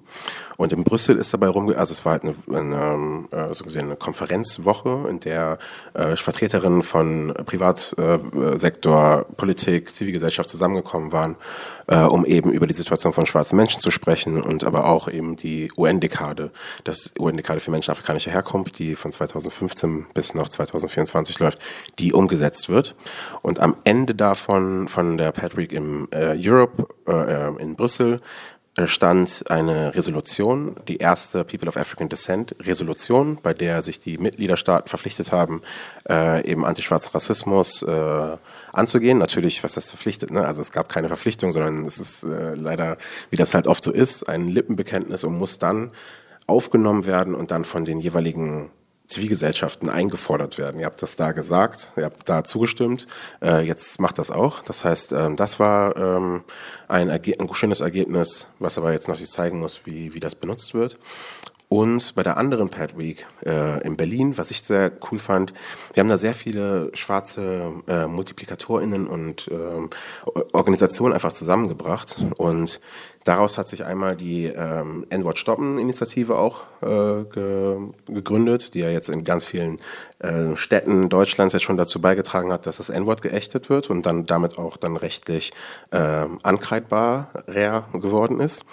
Und in Brüssel ist dabei rumge... Also es war halt eine, eine äh, so gesehen eine Konferenzwoche, in der äh, Vertreterinnen von Privatsektor, äh, Politik, Zivilgesellschaft zusammengekommen waren, äh, um eben über die Situation von schwarzen Menschen zu sprechen und aber auch eben die UN-Dekade, das UN-Dekade für Menschen afrikanischer Herkunft, die von 2015 bis noch 2024 läuft, die umgesetzt wird. Und am Ende davon, von der Patrick im äh, Europe äh, in Brüssel, stand eine Resolution, die erste People of African Descent Resolution, bei der sich die Mitgliederstaaten verpflichtet haben, äh, eben antischwarzen Rassismus äh, anzugehen. Natürlich, was das verpflichtet, ne? Also es gab keine Verpflichtung, sondern es ist äh, leider, wie das halt oft so ist, ein Lippenbekenntnis und muss dann aufgenommen werden und dann von den jeweiligen Zivilgesellschaften eingefordert werden. Ihr habt das da gesagt, ihr habt da zugestimmt, äh, jetzt macht das auch. Das heißt, ähm, das war ähm, ein, ein schönes Ergebnis, was aber jetzt noch sich zeigen muss, wie, wie das benutzt wird. Und bei der anderen Pad Week äh, in Berlin, was ich sehr cool fand, wir haben da sehr viele schwarze äh, MultiplikatorInnen und äh, Organisationen einfach zusammengebracht. Und daraus hat sich einmal die ähm, N-Wort Stoppen Initiative auch äh, ge gegründet, die ja jetzt in ganz vielen äh, Städten Deutschlands jetzt schon dazu beigetragen hat, dass das N-Wort geächtet wird und dann damit auch dann rechtlich äh, ankreidbar rare geworden ist.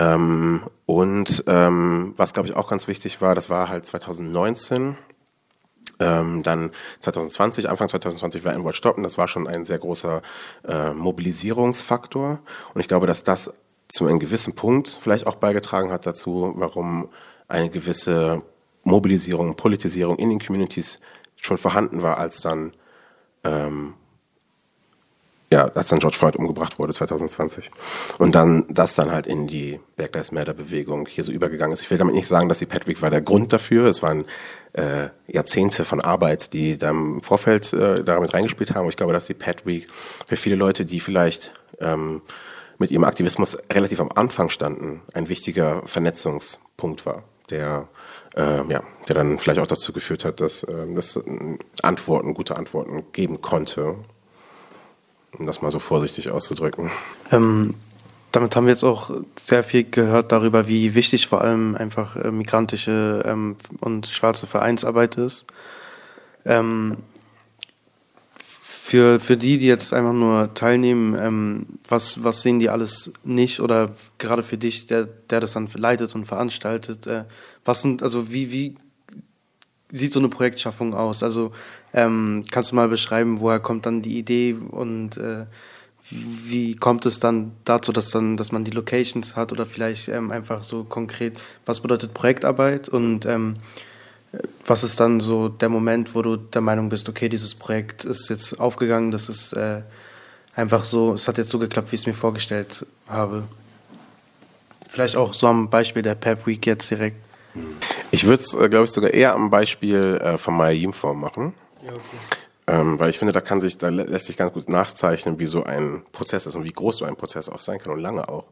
Ähm, und ähm, was, glaube ich, auch ganz wichtig war, das war halt 2019. Ähm, dann 2020, Anfang 2020 war N-Wort stoppen. Das war schon ein sehr großer äh, Mobilisierungsfaktor. Und ich glaube, dass das zu einem gewissen Punkt vielleicht auch beigetragen hat dazu, warum eine gewisse Mobilisierung, Politisierung in den Communities schon vorhanden war, als dann ähm, ja, als dann George Floyd umgebracht wurde 2020. Und dann das dann halt in die Black Lives Matter Bewegung hier so übergegangen ist. Ich will damit nicht sagen, dass die Patrick war der Grund dafür. Es waren äh, Jahrzehnte von Arbeit, die da im Vorfeld äh, damit reingespielt haben. ich glaube, dass die Patrick für viele Leute, die vielleicht ähm, mit ihrem Aktivismus relativ am Anfang standen, ein wichtiger Vernetzungspunkt war, der äh, ja, der dann vielleicht auch dazu geführt hat, dass äh, das Antworten, gute Antworten geben konnte um das mal so vorsichtig auszudrücken. Ähm, damit haben wir jetzt auch sehr viel gehört darüber, wie wichtig vor allem einfach äh, migrantische ähm, und schwarze Vereinsarbeit ist. Ähm, für, für die, die jetzt einfach nur teilnehmen, ähm, was, was sehen die alles nicht oder gerade für dich, der, der das dann leitet und veranstaltet, äh, was sind, also wie, wie sieht so eine Projektschaffung aus? Also ähm, kannst du mal beschreiben, woher kommt dann die Idee und äh, wie kommt es dann dazu, dass dann, dass man die Locations hat oder vielleicht ähm, einfach so konkret, was bedeutet Projektarbeit und ähm, was ist dann so der Moment, wo du der Meinung bist, okay, dieses Projekt ist jetzt aufgegangen, das ist äh, einfach so, es hat jetzt so geklappt, wie ich es mir vorgestellt habe. Vielleicht auch so am Beispiel der Pep Week jetzt direkt. Ich würde es, äh, glaube ich, sogar eher am Beispiel äh, von Yimform machen. Ähm, weil ich finde, da kann sich, da lässt sich ganz gut nachzeichnen, wie so ein Prozess ist und wie groß so ein Prozess auch sein kann und lange auch.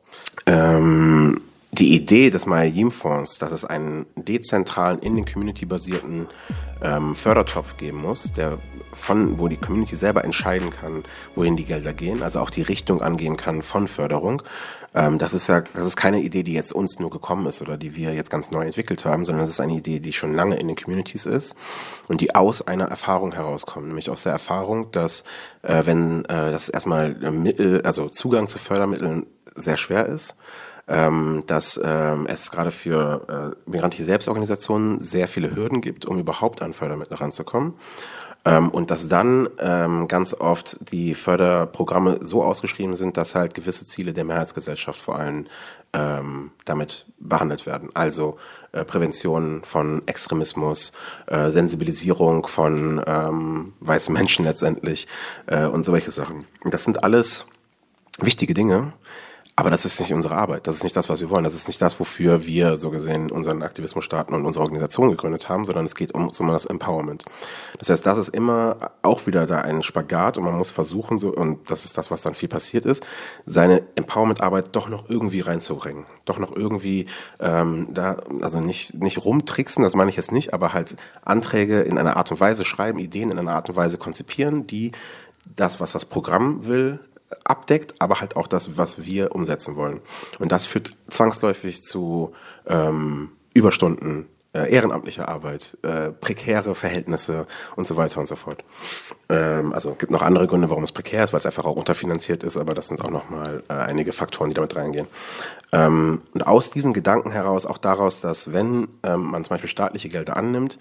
Ähm, die Idee des Mayayim-Fonds, dass es einen dezentralen, in den Community basierten ähm, Fördertopf geben muss, der von, wo die Community selber entscheiden kann, wohin die Gelder gehen, also auch die Richtung angehen kann von Förderung. Ähm, das ist ja, das ist keine Idee, die jetzt uns nur gekommen ist oder die wir jetzt ganz neu entwickelt haben, sondern das ist eine Idee, die schon lange in den Communities ist und die aus einer Erfahrung herauskommt, nämlich aus der Erfahrung, dass äh, wenn äh, das erstmal Mittel, also Zugang zu Fördermitteln sehr schwer ist, ähm, dass ähm, es gerade für äh, migrantische Selbstorganisationen sehr viele Hürden gibt, um überhaupt an Fördermittel ranzukommen. Ähm, und dass dann ähm, ganz oft die Förderprogramme so ausgeschrieben sind, dass halt gewisse Ziele der Mehrheitsgesellschaft vor allem ähm, damit behandelt werden. Also äh, Prävention von Extremismus, äh, Sensibilisierung von ähm, weißen Menschen letztendlich äh, und solche Sachen. Das sind alles wichtige Dinge, aber das ist nicht unsere Arbeit. Das ist nicht das, was wir wollen. Das ist nicht das, wofür wir so gesehen unseren Aktivismus starten und unsere Organisation gegründet haben, sondern es geht um, um das Empowerment. Das heißt, das ist immer auch wieder da ein Spagat und man muss versuchen, so, und das ist das, was dann viel passiert ist, seine Empowerment-Arbeit doch noch irgendwie reinzubringen. Doch noch irgendwie ähm, da, also nicht, nicht rumtricksen, das meine ich jetzt nicht, aber halt Anträge in einer Art und Weise schreiben, Ideen in einer Art und Weise konzipieren, die das, was das Programm will, abdeckt, aber halt auch das, was wir umsetzen wollen. Und das führt zwangsläufig zu ähm, Überstunden äh, ehrenamtliche Arbeit, äh, prekäre Verhältnisse und so weiter und so fort. Ähm, also gibt noch andere Gründe, warum es prekär ist, weil es einfach auch unterfinanziert ist, aber das sind auch nochmal äh, einige Faktoren, die damit reingehen. Ähm, und aus diesen Gedanken heraus, auch daraus, dass wenn ähm, man zum Beispiel staatliche Gelder annimmt,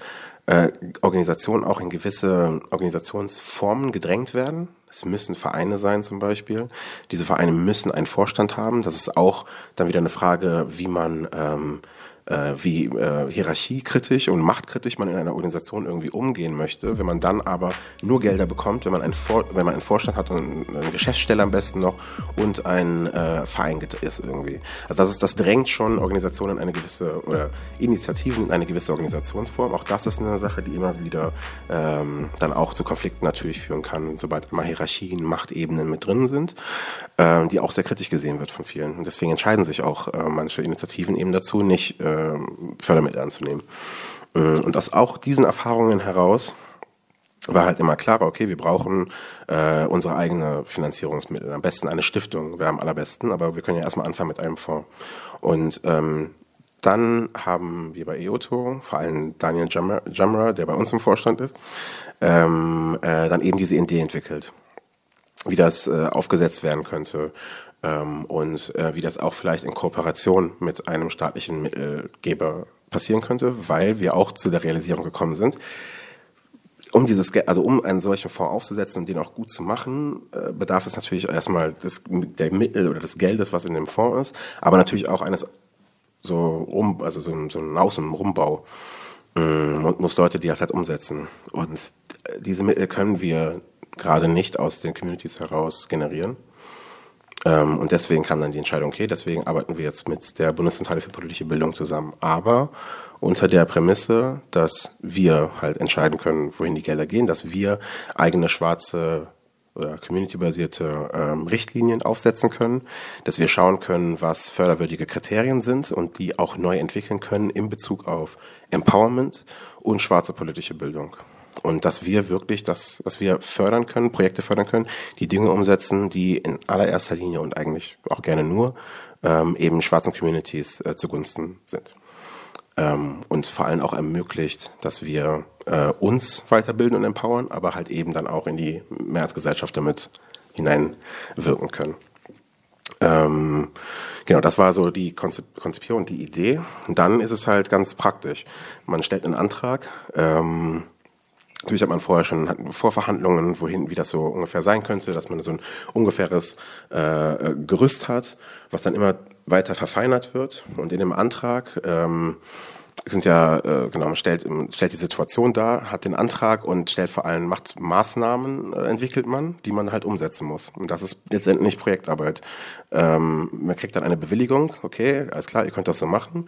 äh, Organisationen auch in gewisse Organisationsformen gedrängt werden. Es müssen Vereine sein zum Beispiel. Diese Vereine müssen einen Vorstand haben. Das ist auch dann wieder eine Frage, wie man ähm, äh, wie äh, hierarchiekritisch und machtkritisch man in einer Organisation irgendwie umgehen möchte. Wenn man dann aber nur Gelder bekommt, wenn man einen, Vor wenn man einen Vorstand hat und einen Geschäftssteller am besten noch und ein äh, Verein ist irgendwie. Also das ist, das drängt schon Organisationen in eine gewisse oder Initiativen in eine gewisse Organisationsform. Auch das ist eine Sache, die immer wieder ähm, dann auch zu Konflikten natürlich führen kann, sobald immer Hierarchien, Machtebenen mit drin sind, ähm, die auch sehr kritisch gesehen wird von vielen. Und deswegen entscheiden sich auch äh, manche Initiativen eben dazu, nicht äh, äh, Fördermittel anzunehmen. Äh, und aus auch diesen Erfahrungen heraus war halt immer klarer, okay, wir brauchen äh, unsere eigene Finanzierungsmittel. Am besten eine Stiftung wäre am allerbesten, aber wir können ja erstmal anfangen mit einem Fonds. Und ähm, dann haben wir bei EOTO, vor allem Daniel Jamra, der bei uns im Vorstand ist, ähm, äh, dann eben diese Idee entwickelt, wie das äh, aufgesetzt werden könnte ähm, und äh, wie das auch vielleicht in Kooperation mit einem staatlichen Mittelgeber passieren könnte, weil wir auch zu der Realisierung gekommen sind, um dieses, also um einen solchen Fonds aufzusetzen und den auch gut zu machen, äh, bedarf es natürlich erstmal des, der Mittel oder des Geldes, was in dem Fonds ist, aber natürlich auch eines so um, also so, so ein Außenrumbau und muss Leute, die das halt umsetzen. Und äh, diese Mittel können wir gerade nicht aus den Communities heraus generieren. Ähm, und deswegen kam dann die Entscheidung, okay, deswegen arbeiten wir jetzt mit der Bundeszentrale für politische Bildung zusammen. Aber unter der Prämisse, dass wir halt entscheiden können, wohin die Gelder gehen, dass wir eigene schwarze oder community-basierte ähm, Richtlinien aufsetzen können, dass wir schauen können, was förderwürdige Kriterien sind und die auch neu entwickeln können in Bezug auf Empowerment und schwarze politische Bildung und dass wir wirklich das, dass wir fördern können, Projekte fördern können, die Dinge umsetzen, die in allererster Linie und eigentlich auch gerne nur ähm, eben schwarzen Communities äh, zugunsten sind. Ähm, und vor allem auch ermöglicht, dass wir äh, uns weiterbilden und empowern, aber halt eben dann auch in die Mehrheitsgesellschaft damit hineinwirken können. Ähm, genau, das war so die Konzipierung, die Idee. Und dann ist es halt ganz praktisch. Man stellt einen Antrag, ähm, Natürlich hat man vorher schon Vorverhandlungen, wohin, wie das so ungefähr sein könnte, dass man so ein ungefähres äh, Gerüst hat, was dann immer weiter verfeinert wird. Und in dem Antrag ähm, sind ja, äh, genau, man stellt, stellt die Situation dar, hat den Antrag und stellt vor allem macht Maßnahmen, äh, entwickelt man, die man halt umsetzen muss. Und das ist letztendlich Projektarbeit. Ähm, man kriegt dann eine Bewilligung, okay, alles klar, ihr könnt das so machen.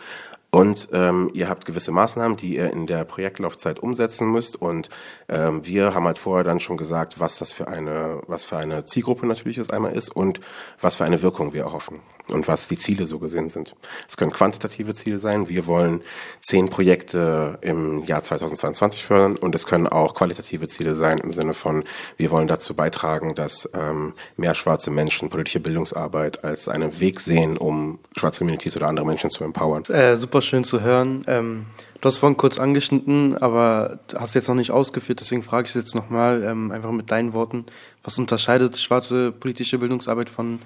Und ähm, ihr habt gewisse Maßnahmen, die ihr in der Projektlaufzeit umsetzen müsst. Und ähm, wir haben halt vorher dann schon gesagt, was das für eine, was für eine Zielgruppe natürlich es einmal ist und was für eine Wirkung wir erhoffen und was die Ziele so gesehen sind. Es können quantitative Ziele sein. Wir wollen zehn Projekte im Jahr 2022 fördern und es können auch qualitative Ziele sein im Sinne von, wir wollen dazu beitragen, dass ähm, mehr schwarze Menschen politische Bildungsarbeit als einen Weg sehen, um schwarze Communities oder andere Menschen zu empowern. Äh, super schön zu hören. Ähm, du hast vorhin kurz angeschnitten, aber hast jetzt noch nicht ausgeführt, deswegen frage ich es jetzt nochmal, ähm, einfach mit deinen Worten. Was unterscheidet schwarze politische Bildungsarbeit von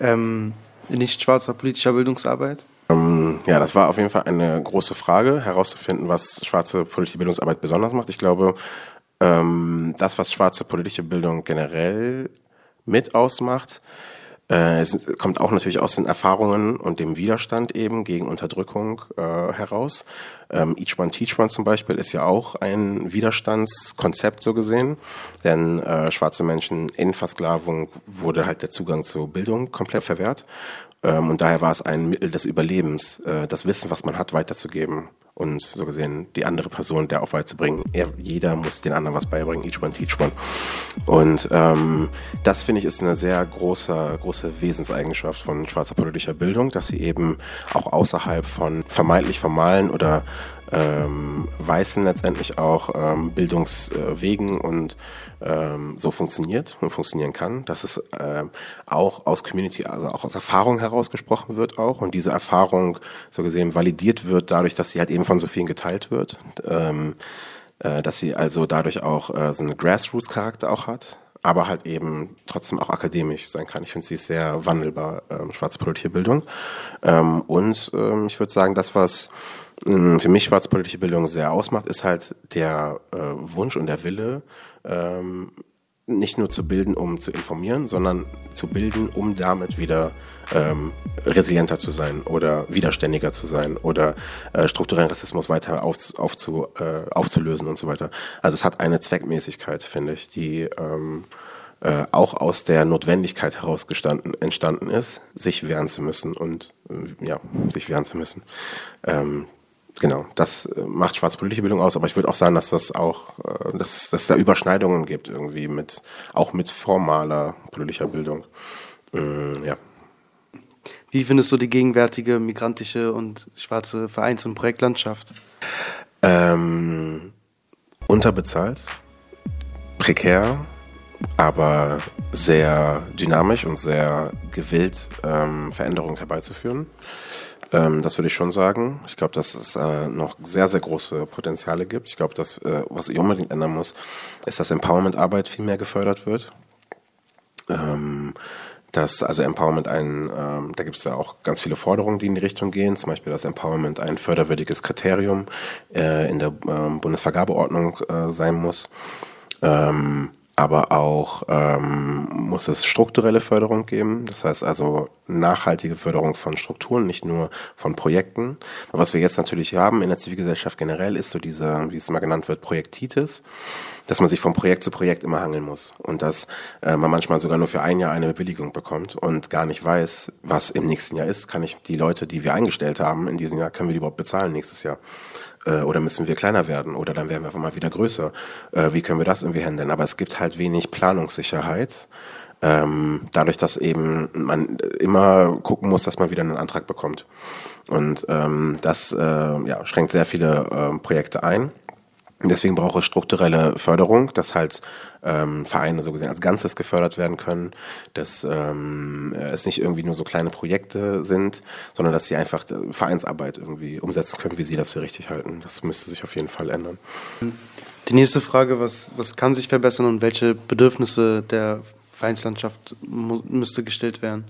ähm, nicht schwarzer politischer Bildungsarbeit? Ähm, ja, das war auf jeden Fall eine große Frage, herauszufinden, was schwarze politische Bildungsarbeit besonders macht. Ich glaube, ähm, das, was schwarze politische Bildung generell mit ausmacht, es kommt auch natürlich aus den Erfahrungen und dem Widerstand eben gegen Unterdrückung äh, heraus. Ähm, Each One Teach One zum Beispiel ist ja auch ein Widerstandskonzept so gesehen, denn äh, schwarze Menschen in Versklavung wurde halt der Zugang zur Bildung komplett verwehrt ähm, und daher war es ein Mittel des Überlebens, äh, das Wissen, was man hat, weiterzugeben und so gesehen die andere Person der auch beizubringen. Er, jeder muss den anderen was beibringen, each one teach one. Und ähm, das finde ich ist eine sehr große, große Wesenseigenschaft von schwarzer politischer Bildung, dass sie eben auch außerhalb von vermeintlich formalen oder ähm, Weißen letztendlich auch ähm, Bildungswegen und ähm, so funktioniert und funktionieren kann, dass es äh, auch aus Community, also auch aus Erfahrung herausgesprochen wird auch und diese Erfahrung so gesehen validiert wird dadurch, dass sie halt eben von so vielen geteilt wird, ähm, äh, dass sie also dadurch auch äh, so eine Grassroots-Charakter auch hat aber halt eben trotzdem auch akademisch sein kann. Ich finde, sie sehr wandelbar, ähm, schwarze politische Bildung. Ähm, und ähm, ich würde sagen, das, was ähm, für mich schwarze politische Bildung sehr ausmacht, ist halt der äh, Wunsch und der Wille, ähm, nicht nur zu bilden, um zu informieren, sondern zu bilden, um damit wieder ähm, resilienter zu sein oder widerständiger zu sein oder äh, strukturellen Rassismus weiter auf, aufzu, äh, aufzulösen und so weiter. Also es hat eine Zweckmäßigkeit, finde ich, die ähm, äh, auch aus der Notwendigkeit heraus gestanden, entstanden ist, sich wehren zu müssen und äh, ja, sich wehren zu müssen. Ähm, genau, das äh, macht schwarzpolitische Bildung aus, aber ich würde auch sagen, dass das auch, äh, dass, dass da Überschneidungen gibt irgendwie mit, auch mit formaler politischer Bildung. Mm, ja. Wie findest du die gegenwärtige migrantische und schwarze Vereins- und Projektlandschaft? Ähm, unterbezahlt, prekär, aber sehr dynamisch und sehr gewillt, ähm, Veränderungen herbeizuführen. Ähm, das würde ich schon sagen. Ich glaube, dass es äh, noch sehr, sehr große Potenziale gibt. Ich glaube, dass äh, was ich unbedingt ändern muss, ist, dass Empowerment-Arbeit viel mehr gefördert wird. Ähm, dass also Empowerment ein, ähm, da gibt es ja auch ganz viele Forderungen, die in die Richtung gehen, zum Beispiel, dass Empowerment ein förderwürdiges Kriterium äh, in der äh, Bundesvergabeordnung äh, sein muss. Ähm, aber auch ähm, muss es strukturelle Förderung geben, das heißt also nachhaltige Förderung von Strukturen, nicht nur von Projekten. Was wir jetzt natürlich haben in der Zivilgesellschaft generell ist so diese, wie es immer genannt wird, Projektitis, dass man sich von Projekt zu Projekt immer hangeln muss und dass äh, man manchmal sogar nur für ein Jahr eine Bewilligung bekommt und gar nicht weiß, was im nächsten Jahr ist. Kann ich die Leute, die wir eingestellt haben in diesem Jahr, können wir die überhaupt bezahlen nächstes Jahr? Äh, oder müssen wir kleiner werden oder dann werden wir einfach mal wieder größer. Äh, wie können wir das irgendwie handeln? Aber es gibt halt wenig Planungssicherheit. Ähm, dadurch, dass eben man immer gucken muss, dass man wieder einen Antrag bekommt. Und ähm, das äh, ja, schränkt sehr viele äh, Projekte ein. Deswegen braucht es strukturelle Förderung, dass halt ähm, Vereine so gesehen als Ganzes gefördert werden können, dass ähm, es nicht irgendwie nur so kleine Projekte sind, sondern dass sie einfach Vereinsarbeit irgendwie umsetzen können, wie sie das für richtig halten. Das müsste sich auf jeden Fall ändern. Die nächste Frage, was, was kann sich verbessern und welche Bedürfnisse der Vereinslandschaft müsste gestellt werden?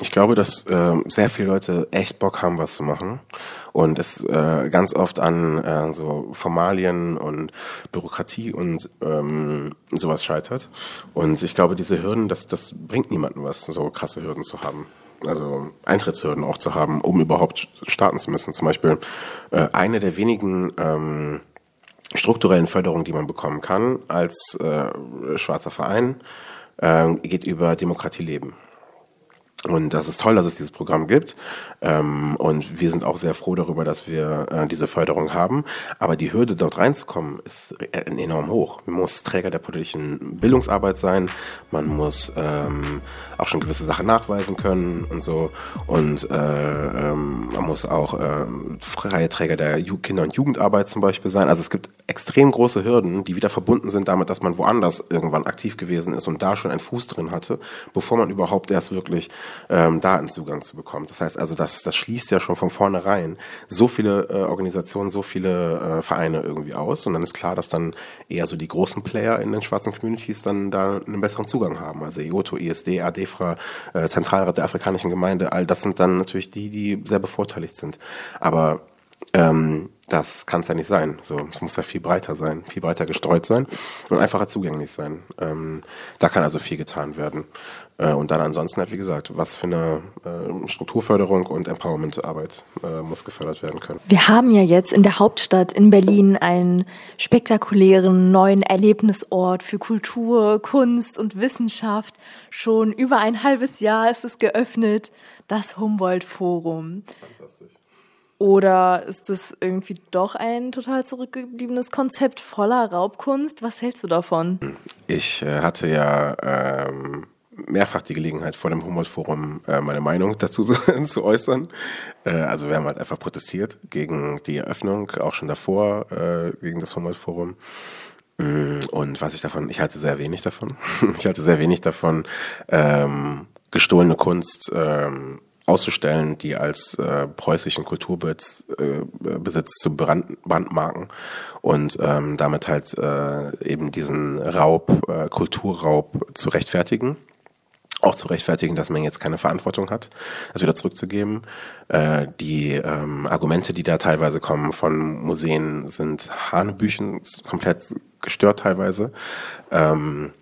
Ich glaube, dass äh, sehr viele Leute echt Bock haben, was zu machen und es äh, ganz oft an äh, so Formalien und Bürokratie und ähm, sowas scheitert. Und ich glaube, diese Hürden, das, das bringt niemandem was, so krasse Hürden zu haben. Also Eintrittshürden auch zu haben, um überhaupt starten zu müssen. Zum Beispiel äh, eine der wenigen ähm, strukturellen Förderungen, die man bekommen kann als äh, schwarzer Verein, äh, geht über Demokratie leben. Und das ist toll, dass es dieses Programm gibt. Ähm, und wir sind auch sehr froh darüber, dass wir äh, diese Förderung haben. Aber die Hürde, dort reinzukommen, ist enorm hoch. Man muss Träger der politischen Bildungsarbeit sein. Man muss ähm, auch schon gewisse Sachen nachweisen können und so. Und äh, ähm, man muss auch äh, freie Träger der Kinder- und Jugendarbeit zum Beispiel sein. Also es gibt extrem große Hürden, die wieder verbunden sind damit, dass man woanders irgendwann aktiv gewesen ist und da schon einen Fuß drin hatte, bevor man überhaupt erst wirklich ähm, Datenzugang zu bekommen. Das heißt also, das, das schließt ja schon von vornherein so viele äh, Organisationen, so viele äh, Vereine irgendwie aus. Und dann ist klar, dass dann eher so die großen Player in den schwarzen Communities dann da einen besseren Zugang haben. Also IOTO, ISD, ADEFRA, äh, Zentralrat der Afrikanischen Gemeinde, all das sind dann natürlich die, die sehr bevorteiligt sind. Aber ähm, das kann es ja nicht sein. So, es muss ja viel breiter sein, viel breiter gestreut sein und einfacher zugänglich sein. Ähm, da kann also viel getan werden. Äh, und dann ansonsten halt, wie gesagt, was für eine äh, Strukturförderung und Empowerment-Arbeit äh, muss gefördert werden können. Wir haben ja jetzt in der Hauptstadt in Berlin einen spektakulären neuen Erlebnisort für Kultur, Kunst und Wissenschaft. Schon über ein halbes Jahr ist es geöffnet, das Humboldt-Forum. Fantastisch. Oder ist das irgendwie doch ein total zurückgebliebenes Konzept voller Raubkunst? Was hältst du davon? Ich äh, hatte ja ähm, mehrfach die Gelegenheit, vor dem Humboldt-Forum äh, meine Meinung dazu zu, äußern. Äh, also wir haben halt einfach protestiert gegen die Eröffnung, auch schon davor äh, gegen das Humboldt-Forum. Mm, und was ich davon, ich halte sehr wenig davon. ich halte sehr wenig davon, ähm, gestohlene Kunst ähm, auszustellen, die als äh, preußischen Kulturbesitz äh, Besitz zu brand, brandmarken und ähm, damit halt äh, eben diesen Raub, äh, Kulturraub zu rechtfertigen auch zu rechtfertigen, dass man jetzt keine Verantwortung hat, das wieder zurückzugeben. Äh, die ähm, Argumente, die da teilweise kommen von Museen, sind Hanebüchen, komplett gestört teilweise. Ähm,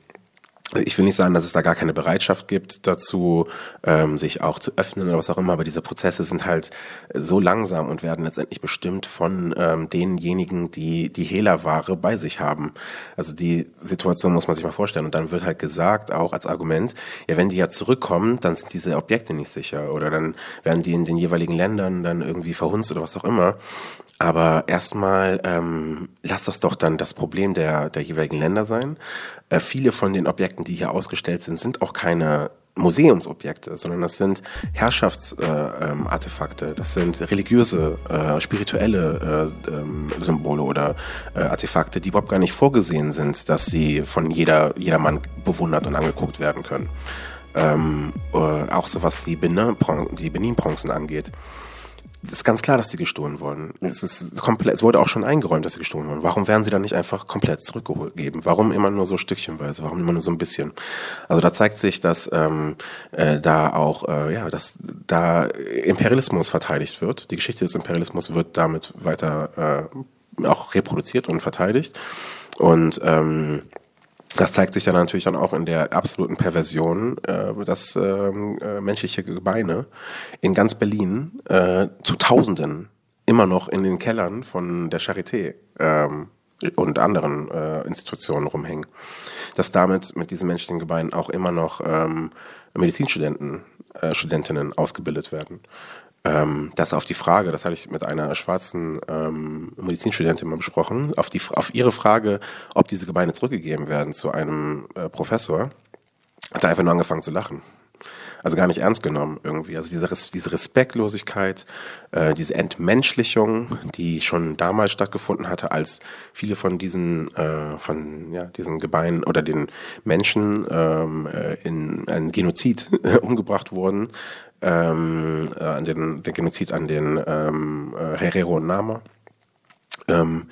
ich will nicht sagen, dass es da gar keine Bereitschaft gibt dazu, ähm, sich auch zu öffnen oder was auch immer, aber diese Prozesse sind halt so langsam und werden letztendlich bestimmt von ähm, denjenigen, die die Hehlerware bei sich haben. Also die Situation muss man sich mal vorstellen. Und dann wird halt gesagt, auch als Argument, ja, wenn die ja zurückkommen, dann sind diese Objekte nicht sicher oder dann werden die in den jeweiligen Ländern dann irgendwie verhunzt oder was auch immer. Aber erstmal ähm, lass das doch dann das Problem der, der jeweiligen Länder sein. Äh, viele von den Objekten, die hier ausgestellt sind, sind auch keine Museumsobjekte, sondern das sind Herrschaftsartefakte, äh, ähm, das sind religiöse, äh, spirituelle äh, ähm, Symbole oder äh, Artefakte, die überhaupt gar nicht vorgesehen sind, dass sie von jeder jedermann bewundert und angeguckt werden können. Ähm, äh, auch so was die Benin-Bronzen angeht ist ganz klar, dass sie gestohlen wurden. Es, ist komplett, es wurde auch schon eingeräumt, dass sie gestohlen wurden. Warum werden sie dann nicht einfach komplett zurückgegeben? Warum immer nur so stückchenweise? Warum immer nur so ein bisschen? Also da zeigt sich, dass ähm, äh, da auch, äh, ja, dass da Imperialismus verteidigt wird. Die Geschichte des Imperialismus wird damit weiter äh, auch reproduziert und verteidigt. Und ähm, das zeigt sich ja natürlich dann auch in der absoluten Perversion, äh, dass ähm, äh, menschliche Gebeine in ganz Berlin äh, zu Tausenden immer noch in den Kellern von der Charité ähm, und anderen äh, Institutionen rumhängen. Dass damit mit diesen menschlichen Gebeinen auch immer noch ähm, Medizinstudenten, äh, Studentinnen ausgebildet werden ähm, das auf die Frage, das hatte ich mit einer schwarzen ähm, Medizinstudentin mal besprochen, auf, die, auf ihre Frage, ob diese Gebeine zurückgegeben werden zu einem äh, Professor, hat er einfach nur angefangen zu lachen. Also gar nicht ernst genommen irgendwie. Also diese, diese Respektlosigkeit, äh, diese Entmenschlichung, die schon damals stattgefunden hatte, als viele von diesen, äh, von ja, diesen Gebeinen oder den Menschen ähm, äh, in ein Genozid umgebracht wurden, ähm, äh, an den, der Genozid an den ähm, äh, Herero und Nama, ähm,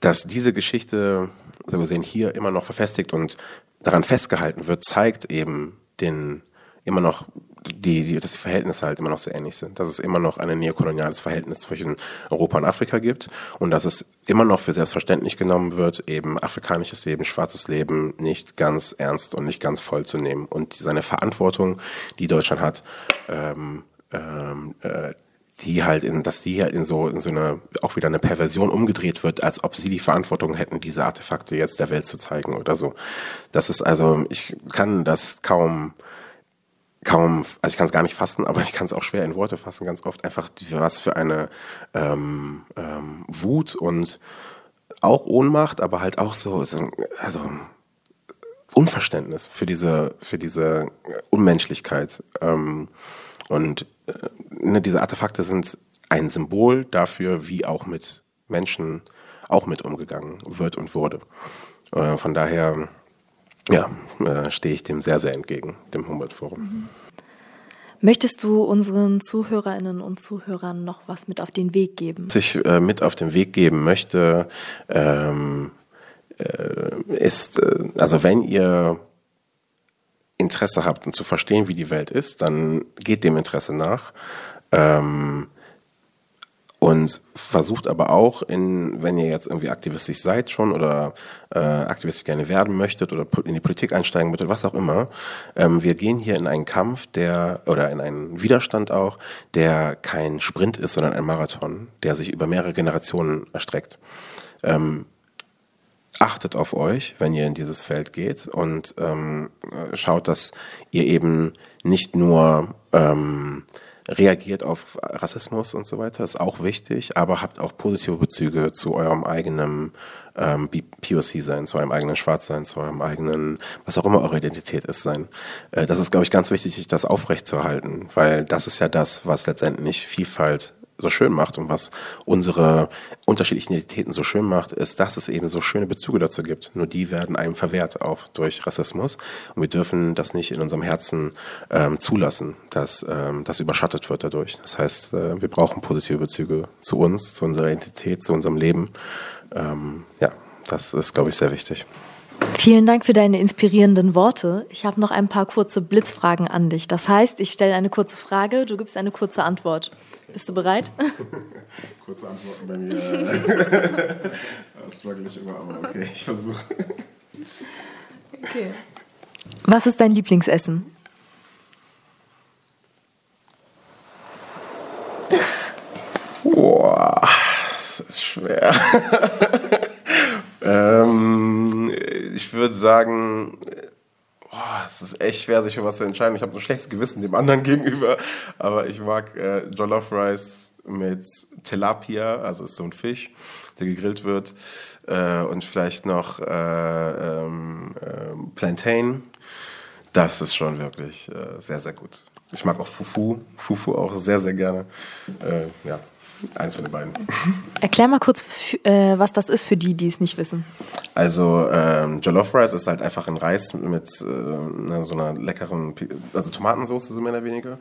dass diese Geschichte, so gesehen, hier immer noch verfestigt und daran festgehalten wird, zeigt eben den immer noch die, die, dass die Verhältnisse halt immer noch sehr ähnlich sind, dass es immer noch ein neokoloniales Verhältnis zwischen Europa und Afrika gibt und dass es immer noch für selbstverständlich genommen wird, eben afrikanisches Leben, schwarzes Leben nicht ganz ernst und nicht ganz voll zu nehmen und seine Verantwortung, die Deutschland hat, ähm, ähm, äh, die halt in, dass die halt in so, in so eine, auch wieder eine Perversion umgedreht wird, als ob sie die Verantwortung hätten, diese Artefakte jetzt der Welt zu zeigen oder so. Das ist also, ich kann das kaum, kaum, also ich kann es gar nicht fassen, aber ich kann es auch schwer in Worte fassen, ganz oft einfach, was für eine ähm, ähm, Wut und auch Ohnmacht, aber halt auch so, so also Unverständnis für diese, für diese Unmenschlichkeit. Ähm, und äh, ne, diese Artefakte sind ein Symbol dafür, wie auch mit Menschen auch mit umgegangen wird und wurde. Äh, von daher ja, äh, stehe ich dem sehr, sehr entgegen, dem Humboldt-Forum. Mhm. Möchtest du unseren Zuhörerinnen und Zuhörern noch was mit auf den Weg geben? Was ich äh, mit auf den Weg geben möchte, ähm, äh, ist, äh, also wenn ihr Interesse habt und zu verstehen, wie die Welt ist, dann geht dem Interesse nach. Ähm, und versucht aber auch, in, wenn ihr jetzt irgendwie aktivistisch seid schon oder äh, aktivistisch gerne werden möchtet oder in die Politik einsteigen möchtet, was auch immer, ähm, wir gehen hier in einen Kampf, der oder in einen Widerstand auch, der kein Sprint ist, sondern ein Marathon, der sich über mehrere Generationen erstreckt. Ähm, achtet auf euch, wenn ihr in dieses Feld geht und ähm, schaut, dass ihr eben nicht nur ähm, reagiert auf Rassismus und so weiter, ist auch wichtig, aber habt auch positive Bezüge zu eurem eigenen ähm, POC sein, zu eurem eigenen Schwarzsein, zu eurem eigenen, was auch immer eure Identität ist sein. Äh, das ist, glaube ich, ganz wichtig, das aufrechtzuerhalten, weil das ist ja das, was letztendlich Vielfalt so schön macht und was unsere unterschiedlichen Identitäten so schön macht, ist, dass es eben so schöne Bezüge dazu gibt. Nur die werden einem verwehrt auch durch Rassismus. Und wir dürfen das nicht in unserem Herzen ähm, zulassen, dass ähm, das überschattet wird dadurch. Das heißt, äh, wir brauchen positive Bezüge zu uns, zu unserer Identität, zu unserem Leben. Ähm, ja, das ist, glaube ich, sehr wichtig. Vielen Dank für deine inspirierenden Worte. Ich habe noch ein paar kurze Blitzfragen an dich. Das heißt, ich stelle eine kurze Frage, du gibst eine kurze Antwort. Bist du bereit? Kurze Antworten bei mir. das struggle ich immer, aber okay, ich versuche. Okay. Was ist dein Lieblingsessen? Boah, das ist schwer. ähm, würde sagen, es ist echt schwer, sich für was zu entscheiden. Ich habe ein schlechtes Gewissen dem anderen gegenüber, aber ich mag äh, Jollof Rice mit Tilapia, also ist so ein Fisch, der gegrillt wird, äh, und vielleicht noch äh, ähm, äh, Plantain. Das ist schon wirklich äh, sehr, sehr gut. Ich mag auch Fufu, Fufu auch sehr, sehr gerne. Äh, ja, Eins von den beiden. Erklär mal kurz, äh, was das ist für die, die es nicht wissen. Also ähm, Jollof Rice ist halt einfach ein Reis mit äh, so einer leckeren, also Tomatensauce so mehr oder weniger.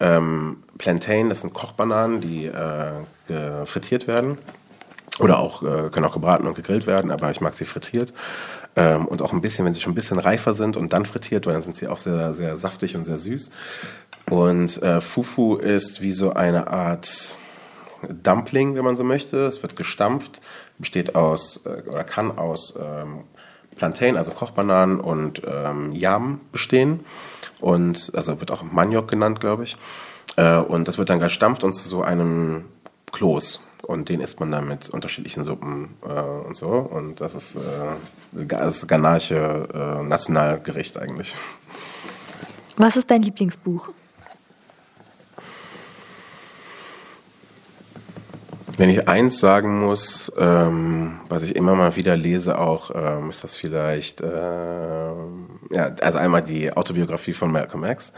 Ähm, Plantain, das sind Kochbananen, die äh, frittiert werden. Oder auch, äh, können auch gebraten und gegrillt werden, aber ich mag sie frittiert. Ähm, und auch ein bisschen, wenn sie schon ein bisschen reifer sind und dann frittiert, weil dann sind sie auch sehr, sehr saftig und sehr süß. Und äh, Fufu ist wie so eine Art Dumpling, wenn man so möchte. Es wird gestampft, besteht aus äh, oder kann aus ähm, Plantain, also Kochbananen und ähm, Yam bestehen. Und also wird auch Maniok genannt, glaube ich. Äh, und das wird dann gestampft und zu so einem Kloß. Und den isst man dann mit unterschiedlichen Suppen äh, und so. Und das ist, äh, das Ganache äh, Nationalgericht eigentlich. Was ist dein Lieblingsbuch? Wenn ich eins sagen muss, ähm, was ich immer mal wieder lese, auch ähm, ist das vielleicht, äh, ja, also einmal die Autobiografie von Malcolm X,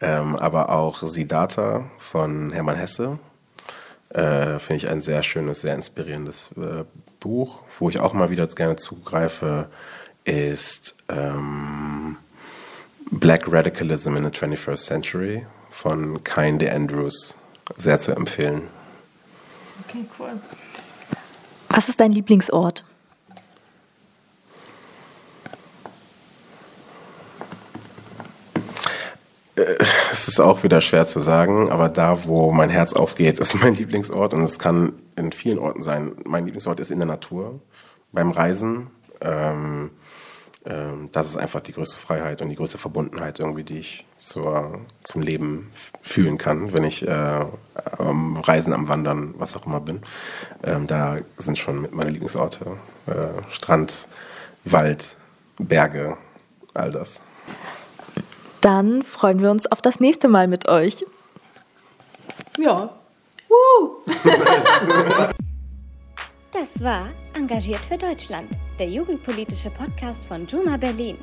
ähm, aber auch Siddhartha von Hermann Hesse. Äh, Finde ich ein sehr schönes, sehr inspirierendes äh, Buch, wo ich auch mal wieder gerne zugreife, ist ähm, Black Radicalism in the 21st Century von Kinde Andrews. Sehr zu empfehlen. Okay, cool. Was ist dein Lieblingsort? Äh, es ist auch wieder schwer zu sagen, aber da, wo mein Herz aufgeht, ist mein Lieblingsort und es kann in vielen Orten sein. Mein Lieblingsort ist in der Natur, beim Reisen. Ähm, das ist einfach die größte Freiheit und die größte Verbundenheit irgendwie, die ich zur, zum Leben fühlen kann, wenn ich äh, am Reisen, am Wandern, was auch immer bin. Ähm, da sind schon meine Lieblingsorte. Äh, Strand, Wald, Berge, all das. Dann freuen wir uns auf das nächste Mal mit euch. Ja. Woo! das war Engagiert für Deutschland, der jugendpolitische Podcast von Juma Berlin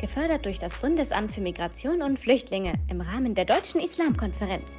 gefördert durch das Bundesamt für Migration und Flüchtlinge im Rahmen der Deutschen Islamkonferenz.